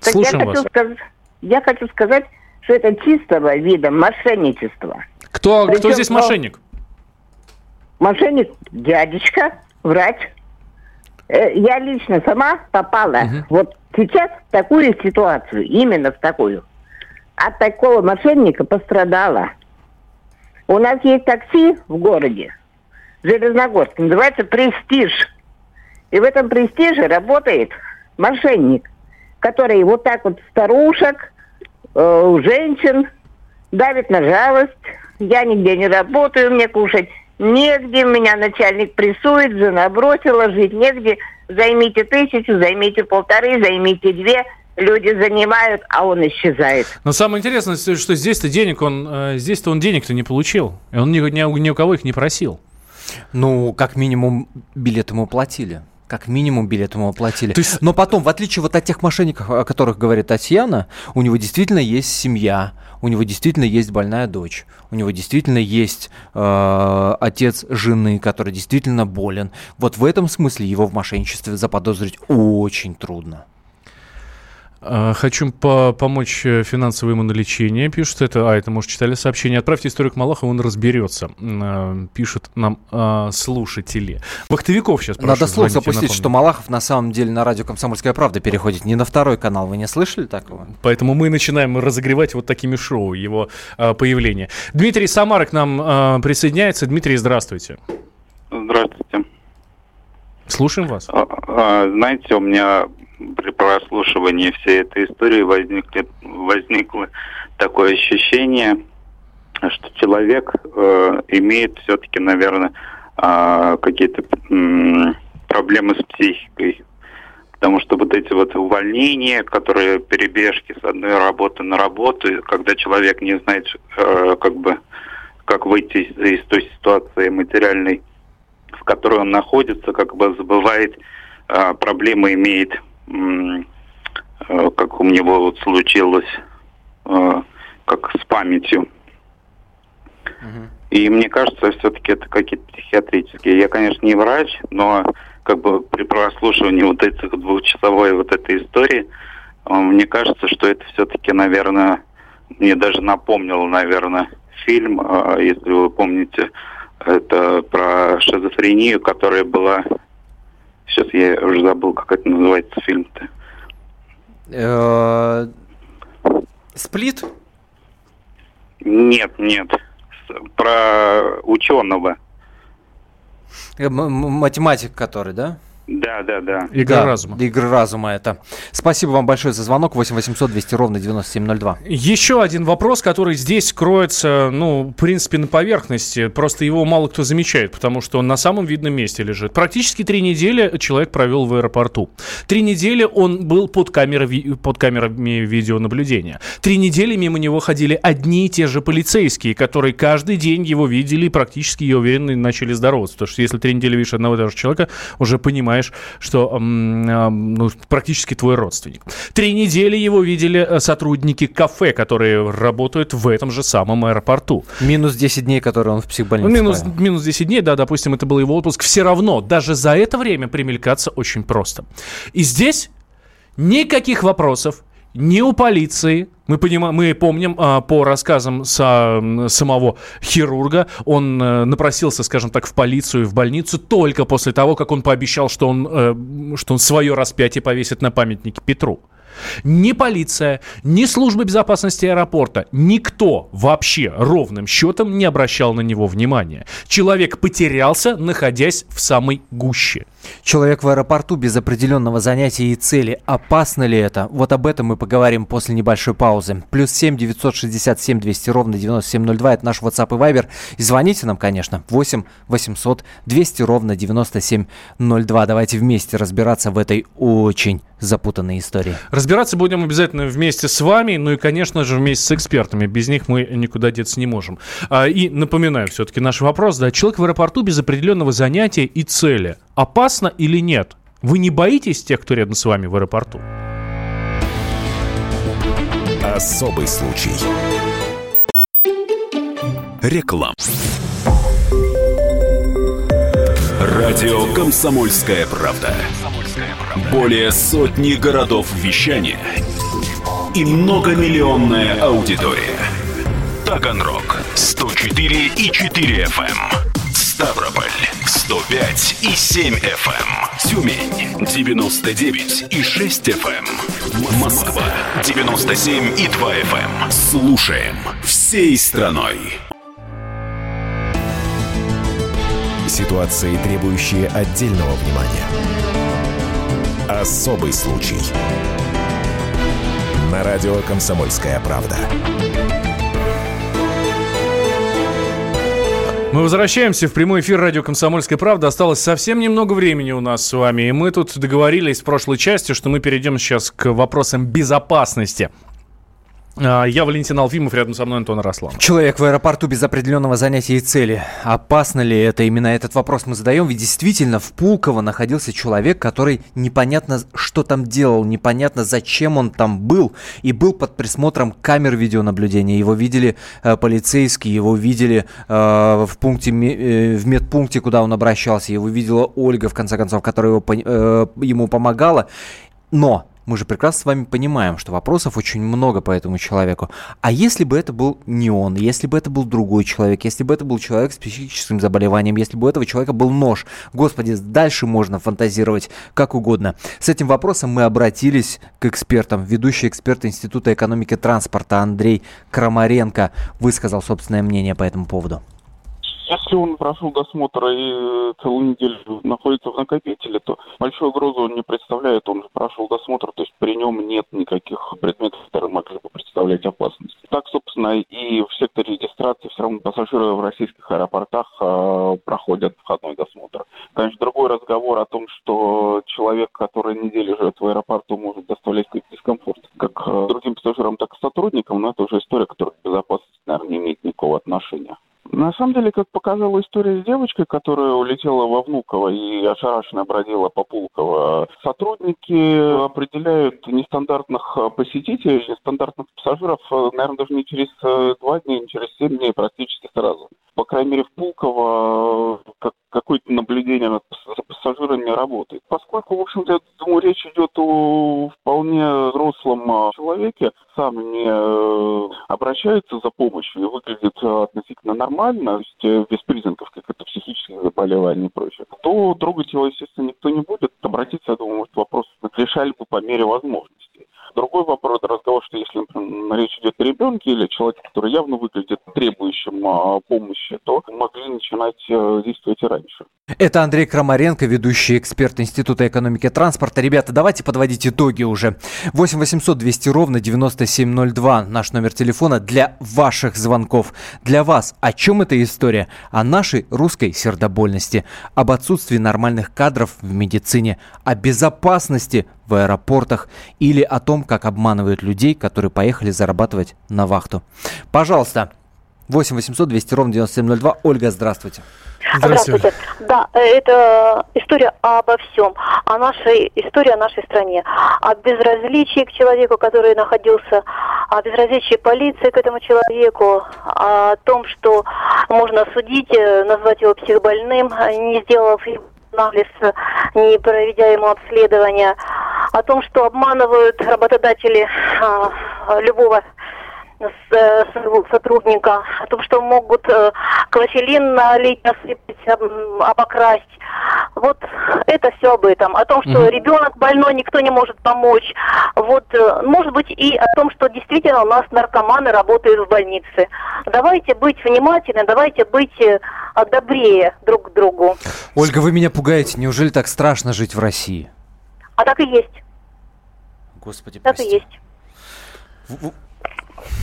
Так Слушаем я хочу, вас. сказ- я хочу сказать, что это чистого вида мошенничество. Кто, кто здесь ну, мошенник? Мошенник дядечка, врач. Э, Я лично сама попала вот сейчас в такую ситуацию, именно в такую. От такого мошенника пострадала. У нас есть такси в городе, в Железногорске, называется «Престиж». И в этом «Престиже» работает мошенник, который вот так вот старушек, э, женщин давит на жалость. Я нигде не работаю, мне кушать негде, меня начальник прессует, жена бросила, жить негде. Займите тысячу, займите полторы, займите две. Люди занимают, а он исчезает. Но самое интересное, что здесь-то денег он, э, здесь-то он денег-то не получил. И он ни, ни ни у кого их не просил. Ну, как минимум, билет ему платили. Как минимум билет ему оплатили. Но потом, в отличие вот от тех мошенников, о которых говорит Татьяна, у него действительно есть семья, у него действительно есть больная дочь, у него действительно есть э, отец жены, который действительно болен. Вот в этом смысле его в мошенничестве заподозрить очень трудно. Э, Хочу по- помочь э, финансово ему на лечение. Пишут это, а это, может, читали сообщение. Отправьте историю к Малахову, он разберется. Э, Пишут нам э, слушатели. Вахтовиков сейчас прошу Надо слух запустить, что Малахов на самом деле на радио «Комсомольская правда» переходит не на второй канал. Вы не слышали такого? Поэтому мы начинаем разогревать вот такими шоу его э, появление. Дмитрий Самара к нам э, присоединяется. Дмитрий, здравствуйте. Здравствуйте. Слушаем вас. А, а, Знаете, у меня при прослушивании всей этой истории возникли, возникло такое ощущение, что человек э, имеет все-таки, наверное, а, какие-то м, проблемы с психикой. Потому что вот эти вот увольнения, которые перебежки с одной работы на работу, когда человек не знает, э, как бы, как выйти из, из той ситуации материальной, в которой он находится, как бы забывает, а, проблемы имеет, э, как у него вот случилось, э, как с памятью. И мне кажется, все-таки это какие-то психиатрические. Я, конечно, не врач, но как бы при прослушивании вот этих двухчасовой вот этой истории, э, мне кажется, что это все-таки, наверное, мне даже напомнило, наверное, фильм, э, если вы помните, это про шизофрению, которая была... Сейчас я уже забыл, как это называется фильм-то. Э, Сплит? Нет, нет. Про ученого. Э, Математик который, да? Да, да, да. Да, Игры разума это. Спасибо вам большое за звонок. 8 800 200 ровно 9702. Еще один вопрос, который здесь кроется, ну, в принципе, на поверхности. Просто его мало кто замечает, потому что он на самом видном месте лежит. Практически три недели человек провел в аэропорту. Три недели он был под, камерой, под камерами видеонаблюдения. Три недели мимо него ходили одни и те же полицейские, которые каждый день его видели и практически, я уверен, начали здороваться. Потому что если три недели видишь одного и того же человека, уже понимаешь, что м, м, ну, практически твой родственник. Три недели его видели э, сотрудники кафе, которые работают в этом же самом аэропорту. Минус 10 дней, которые он в психбольнице. Минус, провел. минус 10 дней, да, допустим, это был его отпуск. Все равно, даже за это время примелькаться очень просто. И здесь никаких вопросов ни у полиции. Мы, понимаем, мы помним а, по рассказам со- самого хирурга, он э, напросился, скажем так, в полицию, в больницу только после того, как он пообещал, что он, э, что он свое распятие повесит на памятнике Петру. Ни полиция, ни служба безопасности аэропорта, никто вообще ровным счетом не обращал на него внимания. Человек потерялся, находясь в самой гуще. Человек в аэропорту без определенного занятия и цели. Опасно ли это? Вот об этом мы поговорим после небольшой паузы. Плюс 7 967 200 ровно 9702. Это наш WhatsApp и Viber. И звоните нам, конечно. 8 800 200 ровно 9702. Давайте вместе разбираться в этой очень запутанной истории. Разбираться будем обязательно вместе с вами, ну и, конечно же, вместе с экспертами. Без них мы никуда деться не можем. А, и напоминаю все-таки наш вопрос. Да, человек в аэропорту без определенного занятия и цели. Опасно или нет? Вы не боитесь тех, кто рядом с вами в аэропорту? Особый случай. Реклама. Радио «Комсомольская правда». Более сотни городов вещания и многомиллионная аудитория. Таганрог 104 и 4 FM. Эм. Ставрополь 105 и 7 FM. эм. Тюмень 99 и 6 FM. Москва 97 и 2 FM. Слушаем всей страной. Ситуации, требующие отдельного внимания. Особый случай. На радио «Комсомольская правда». Мы возвращаемся в прямой эфир радио «Комсомольская правда». Осталось совсем немного времени у нас с вами. И мы тут договорились в прошлой части, что мы перейдем сейчас к вопросам безопасности. А, Я Валентин Алфимов, рядом со мной Антон Росланов. Человек в аэропорту без определенного занятия и цели. Опасно ли это? Именно этот вопрос мы задаем. Ведь действительно в Пулково находился человек, который непонятно что там делал, непонятно зачем он там был. И был под присмотром камер видеонаблюдения. Его видели э, полицейские, его видели э, в, пункте, э, в медпункте, куда он обращался. Его видела Ольга, в конце концов, которая его, э, ему помогала. Но мы же прекрасно с вами понимаем, что вопросов очень много по этому человеку. А если бы это был не он, если бы это был другой человек, если бы это был человек с психическим заболеванием, если бы у этого человека был нож, господи, дальше можно фантазировать как угодно. С этим вопросом мы обратились к экспертам. Ведущий эксперт Института экономики транспорта Андрей Крамаренко высказал собственное мнение по этому поводу. Если он прошел досмотр и э, целую неделю находится в накопителе, то большую угрозу он не представляет. Он прошел досмотр, то есть при нем нет никаких предметов, которые могли бы представлять опасность. Так, собственно, и в секторе регистрации все равно пассажиры в российских аэропортах э, проходят входной досмотр. Конечно, другой разговор о том, что человек, который неделю живет в аэропорту, может доставлять какой-то дискомфорт как э, другим пассажирам, так и сотрудникам, но это уже история, которая к безопасности, наверное, не имеет никакого отношения. На самом деле, как показала история с девочкой, которая улетела во Внуково и ошарашенно бродила по Пулково, сотрудники определяют нестандартных э, посетителей, нестандартных пассажиров, э, наверное, даже не через э, два дня, не через семь дней, практически сразу. По крайней мере, в Пулково э, как, какое-то наблюдение над пассажирами работает. Поскольку, в общем-то, я думаю, речь идет о вполне взрослом э, человеке, сам не э, обращается за помощью и выглядит э, относительно нормально, то есть без признаков каких-то психических заболеваний и прочее, то трогать его, естественно, никто не будет. Обратиться, я думаю, может, вопрос решали бы по мере возможностей. Другой вопрос, разговор, что если, например, речь идет о ребенке или человеке, который явно выглядит требующим а, помощи, то могли начинать а, действовать и раньше. Это Андрей Крамаренко, ведущий эксперт Института экономики и транспорта. Ребята, давайте подводить итоги уже. 8 800 200 ровно 9702 наш номер телефона для ваших звонков. Для вас о чем эта история? О нашей русской сердобольности, об отсутствии нормальных кадров в медицине, о безопасности в аэропортах или о том, как обманывают людей, которые поехали зарабатывать на вахту. Пожалуйста, 8 800 200 ровно 9702. Ольга, здравствуйте. Здравствуйте. Да, э, это история обо всем, о нашей истории о нашей стране, о безразличии к человеку, который находился, о безразличии полиции к этому человеку, о том, что можно судить, э, назвать его психбольным, не сделав анализ, не проведя ему обследования, о том, что обманывают работодатели а, любого Э, сотрудника, о том, что могут э, клофелин налить, насыпать, обокрасть. Вот это все об этом. О том, что ребенок больной, никто не может помочь. Вот, э, может быть, и о том, что действительно у нас наркоманы работают в больнице. Давайте быть внимательны, давайте быть добрее друг к другу. Ольга, вы меня пугаете. Неужели так страшно жить в России? А так и есть. Господи, так прости. и есть.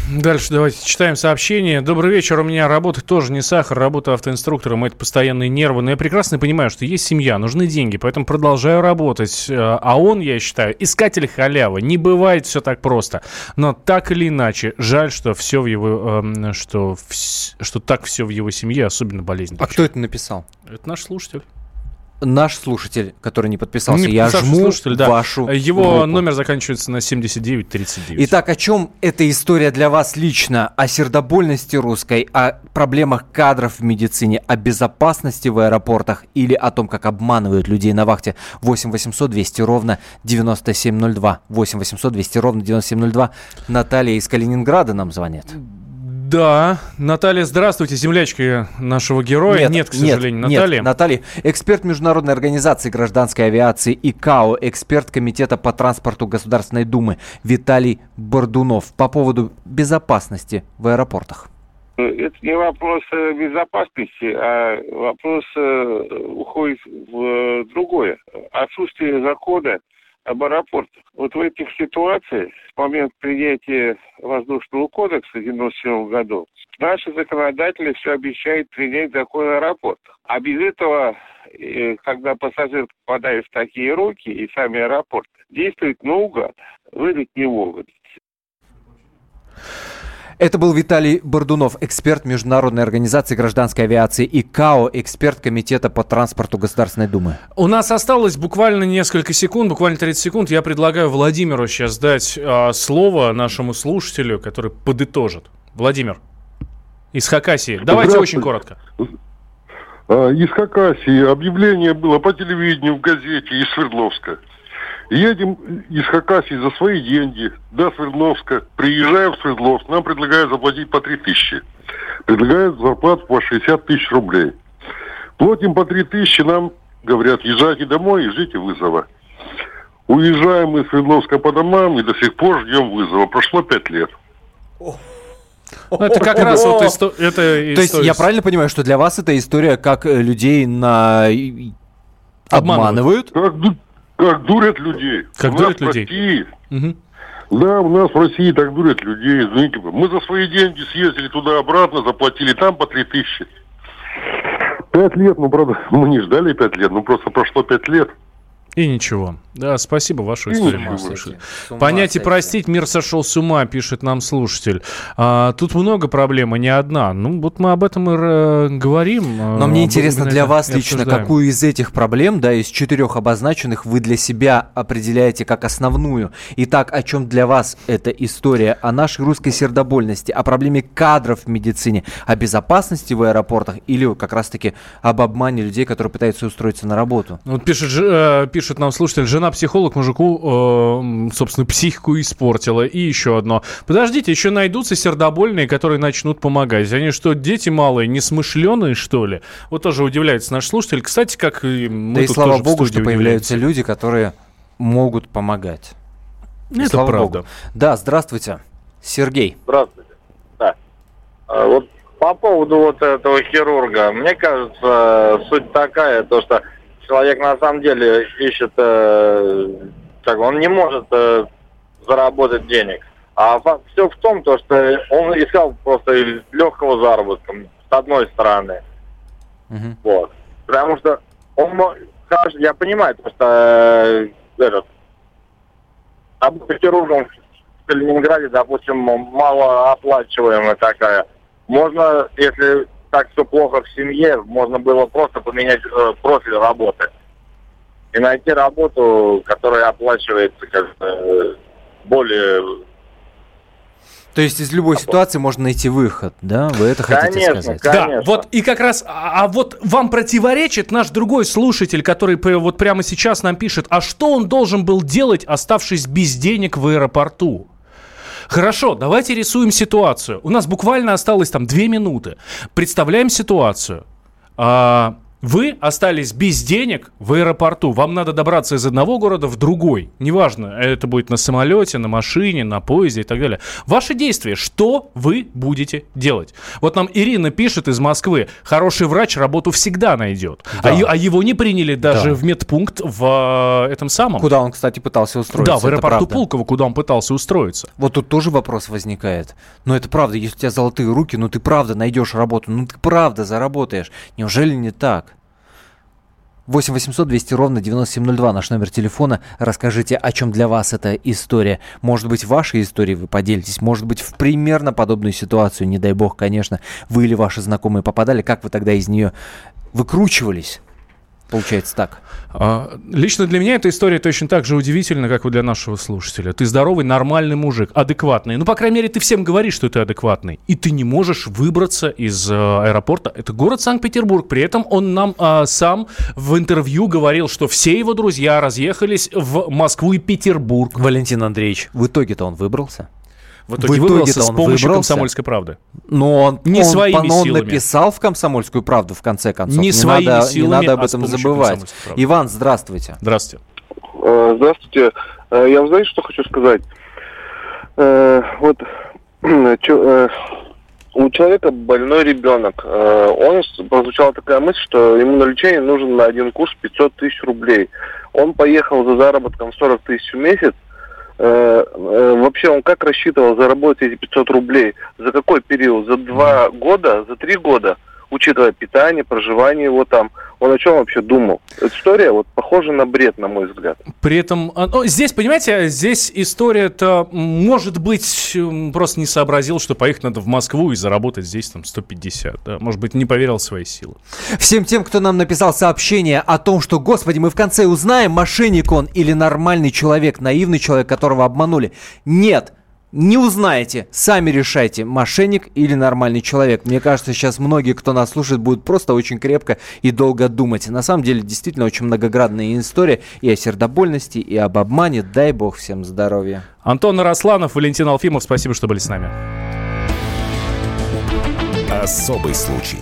Дальше давайте читаем сообщение. Добрый вечер. У меня работа тоже не сахар. Работа автоинструктором – это постоянные нервы. Но я прекрасно понимаю, что есть семья, нужны деньги, поэтому продолжаю работать. Э, а он, я считаю, искатель халявы. Не бывает все так просто. Но так или иначе, жаль, что все в его, э, что, что так все в его семье, особенно болезнь. А кто это написал? Это наш слушатель наш слушатель, который не подписался, не я жму слушатель, да. вашу Его руку. номер заканчивается на 7939. Итак, о чем эта история для вас лично? О сердобольности русской, о проблемах кадров в медицине, о безопасности в аэропортах или о том, как обманывают людей на вахте? 8 800 200 ровно 9702. 8 800 200 ровно 9702. Наталья из Калининграда нам звонит. Да, Наталья, здравствуйте, землячка нашего героя. Нет, нет к сожалению, нет, Наталья. Нет, Наталья, эксперт Международной организации гражданской авиации ИКАО, эксперт Комитета по транспорту Государственной Думы Виталий Бордунов по поводу безопасности в аэропортах. Это не вопрос э, безопасности, а вопрос э, уходит в э, другое. Отсутствие закона об аэропортах. Вот в этих ситуациях, с момента принятия воздушного кодекса в 1997 году, наши законодатели все обещают принять закон о аэропортах. А без этого, э, когда пассажир попадает в такие руки и сами аэропорты, действуют наугад, выдать не могут. Это был Виталий Бордунов, эксперт Международной организации гражданской авиации ИКАО, эксперт Комитета по транспорту Государственной Думы. У нас осталось буквально несколько секунд, буквально 30 секунд. Я предлагаю Владимиру сейчас дать э, слово нашему слушателю, который подытожит. Владимир, из Хакасии. Давайте очень коротко. А, из Хакасии объявление было по телевидению, в газете из Свердловска. Едем из Хакасии за свои деньги до Свердловска. Приезжаем в Свердловск. Нам предлагают заплатить по 3 тысячи. Предлагают зарплату по 60 тысяч рублей. Платим по 3 тысячи, нам говорят, езжайте домой и ждите вызова. Уезжаем мы из Свердловска по домам и до сих пор ждем вызова. Прошло 5 лет. Ну, это как раз вот исто- это То есть я правильно понимаю, что для вас эта история как э, людей на обманывают? Как, как дурят людей. Как у дурят людей? России, угу. Да, у нас в России так дурят людей. Извините, мы за свои деньги съездили туда-обратно, заплатили там по три тысячи. Пять лет, ну, правда, мы не ждали пять лет, ну, просто прошло пять лет. И ничего. Да, спасибо, вашу историю мы услышали. Понять и простить, мир сошел с ума, пишет нам слушатель. А, тут много проблем, а не одна. Ну, вот мы об этом и э, говорим. Но а, мне интересно для вас лично, обсуждаем. какую из этих проблем, да, из четырех обозначенных, вы для себя определяете как основную. Итак, о чем для вас эта история? О нашей русской сердобольности, о проблеме кадров в медицине, о безопасности в аэропортах или как раз-таки об обмане людей, которые пытаются устроиться на работу? Вот пишет, э, пишет нам слушатель, жена психолог мужику, э, собственно, психику испортила. И еще одно. Подождите, еще найдутся сердобольные, которые начнут помогать. Они что, дети малые, несмышленые, что ли? Вот тоже удивляется наш слушатель. Кстати, как и мы Да и слава богу, что появляются люди, которые могут помогать. Это правда. Богу. Да, здравствуйте. Сергей. Здравствуйте. А, Вот по поводу вот этого хирурга, мне кажется, суть такая, то что человек на самом деле ищет, э, как он не может э, заработать денег. А все в том, то, что он искал просто легкого заработка, с одной стороны. Вот. Потому что он, хорошо, я понимаю, то, что э, этот, работа хирургом в Калининграде, допустим, малооплачиваемая такая. Можно, если так все плохо в семье, можно было просто поменять э, профиль работы. И найти работу, которая оплачивается как бы более... То есть из любой ситуации можно найти выход, да? Вы это хотите Конечно, сказать? Да, вот и как раз, а, а вот вам противоречит наш другой слушатель, который вот прямо сейчас нам пишет, а что он должен был делать, оставшись без денег в аэропорту? Хорошо, давайте рисуем ситуацию. У нас буквально осталось там две минуты. Представляем ситуацию. А, вы остались без денег в аэропорту. Вам надо добраться из одного города в другой. Неважно, это будет на самолете, на машине, на поезде и так далее. Ваши действия, что вы будете делать? Вот нам Ирина пишет из Москвы. Хороший врач работу всегда найдет. Да. А, а его не приняли даже Да. в медпункт в э, этом самом. Куда он, кстати, пытался устроиться. Да, в аэропорту. Пулково, куда он пытался устроиться. Вот тут тоже вопрос возникает. Но это правда, если у тебя золотые руки, ну ты правда найдешь работу, ну ты правда заработаешь. Неужели не так? 8 800 200 ровно 9702 наш номер телефона. Расскажите, о чем для вас эта история. Может быть, вашей истории вы поделитесь. Может быть, в примерно подобную ситуацию, не дай бог, конечно, вы или ваши знакомые попадали. Как вы тогда из нее выкручивались? Получается так. А, Лично для меня эта история точно так же удивительна, как и для нашего слушателя. Ты здоровый, нормальный мужик, адекватный. Ну, по крайней мере, ты всем говоришь, что ты адекватный. И ты не можешь выбраться из э, аэропорта. Это город Санкт-Петербург. При этом он нам а, сам в интервью говорил, что все его друзья разъехались в Москву и Петербург. Валентин Андреевич, в итоге-то он выбрался? В итоге выбрался с помощью «Комсомольской правды». Но он, Не он, своими он силами. написал в «Комсомольскую правду» в конце концов. Не своими надо, силами, Не надо об а этом помощью забывать. Иван, здравствуйте. Здравствуйте. Э, Здравствуйте. Э, Я, вы знаете, что хочу сказать? Э, Вот у человека больной ребенок. Он прозвучала такая мысль, что ему на лечение нужен на один курс 500 тысяч рублей. Он поехал за заработком 40 тысяч в месяц. Э, э, Вообще он как рассчитывал заработать эти 500 рублей? За какой период? За два года? За три года? Учитывая питание, проживание его там. Он о чем вообще думал? Эта история вот похожа на бред, на мой взгляд. При этом, а, ну, здесь, понимаете, здесь история-то, может быть, просто не сообразил, что поехать надо в Москву и заработать здесь там 150. Да? Может быть, не поверил в свои силы. Всем тем, кто нам написал сообщение о том, что, господи, мы в конце узнаем, мошенник он или нормальный человек, наивный человек, которого обманули. Нет, не узнаете. Сами решайте, мошенник или нормальный человек. Мне кажется, сейчас многие, кто нас слушает, будут просто очень крепко и долго думать. На самом деле, действительно, очень многоградная история и о сердобольности, и об обмане. Дай бог всем здоровья. Антон Росланов, Валентин Алфимов, спасибо, что были с нами. Особый случай.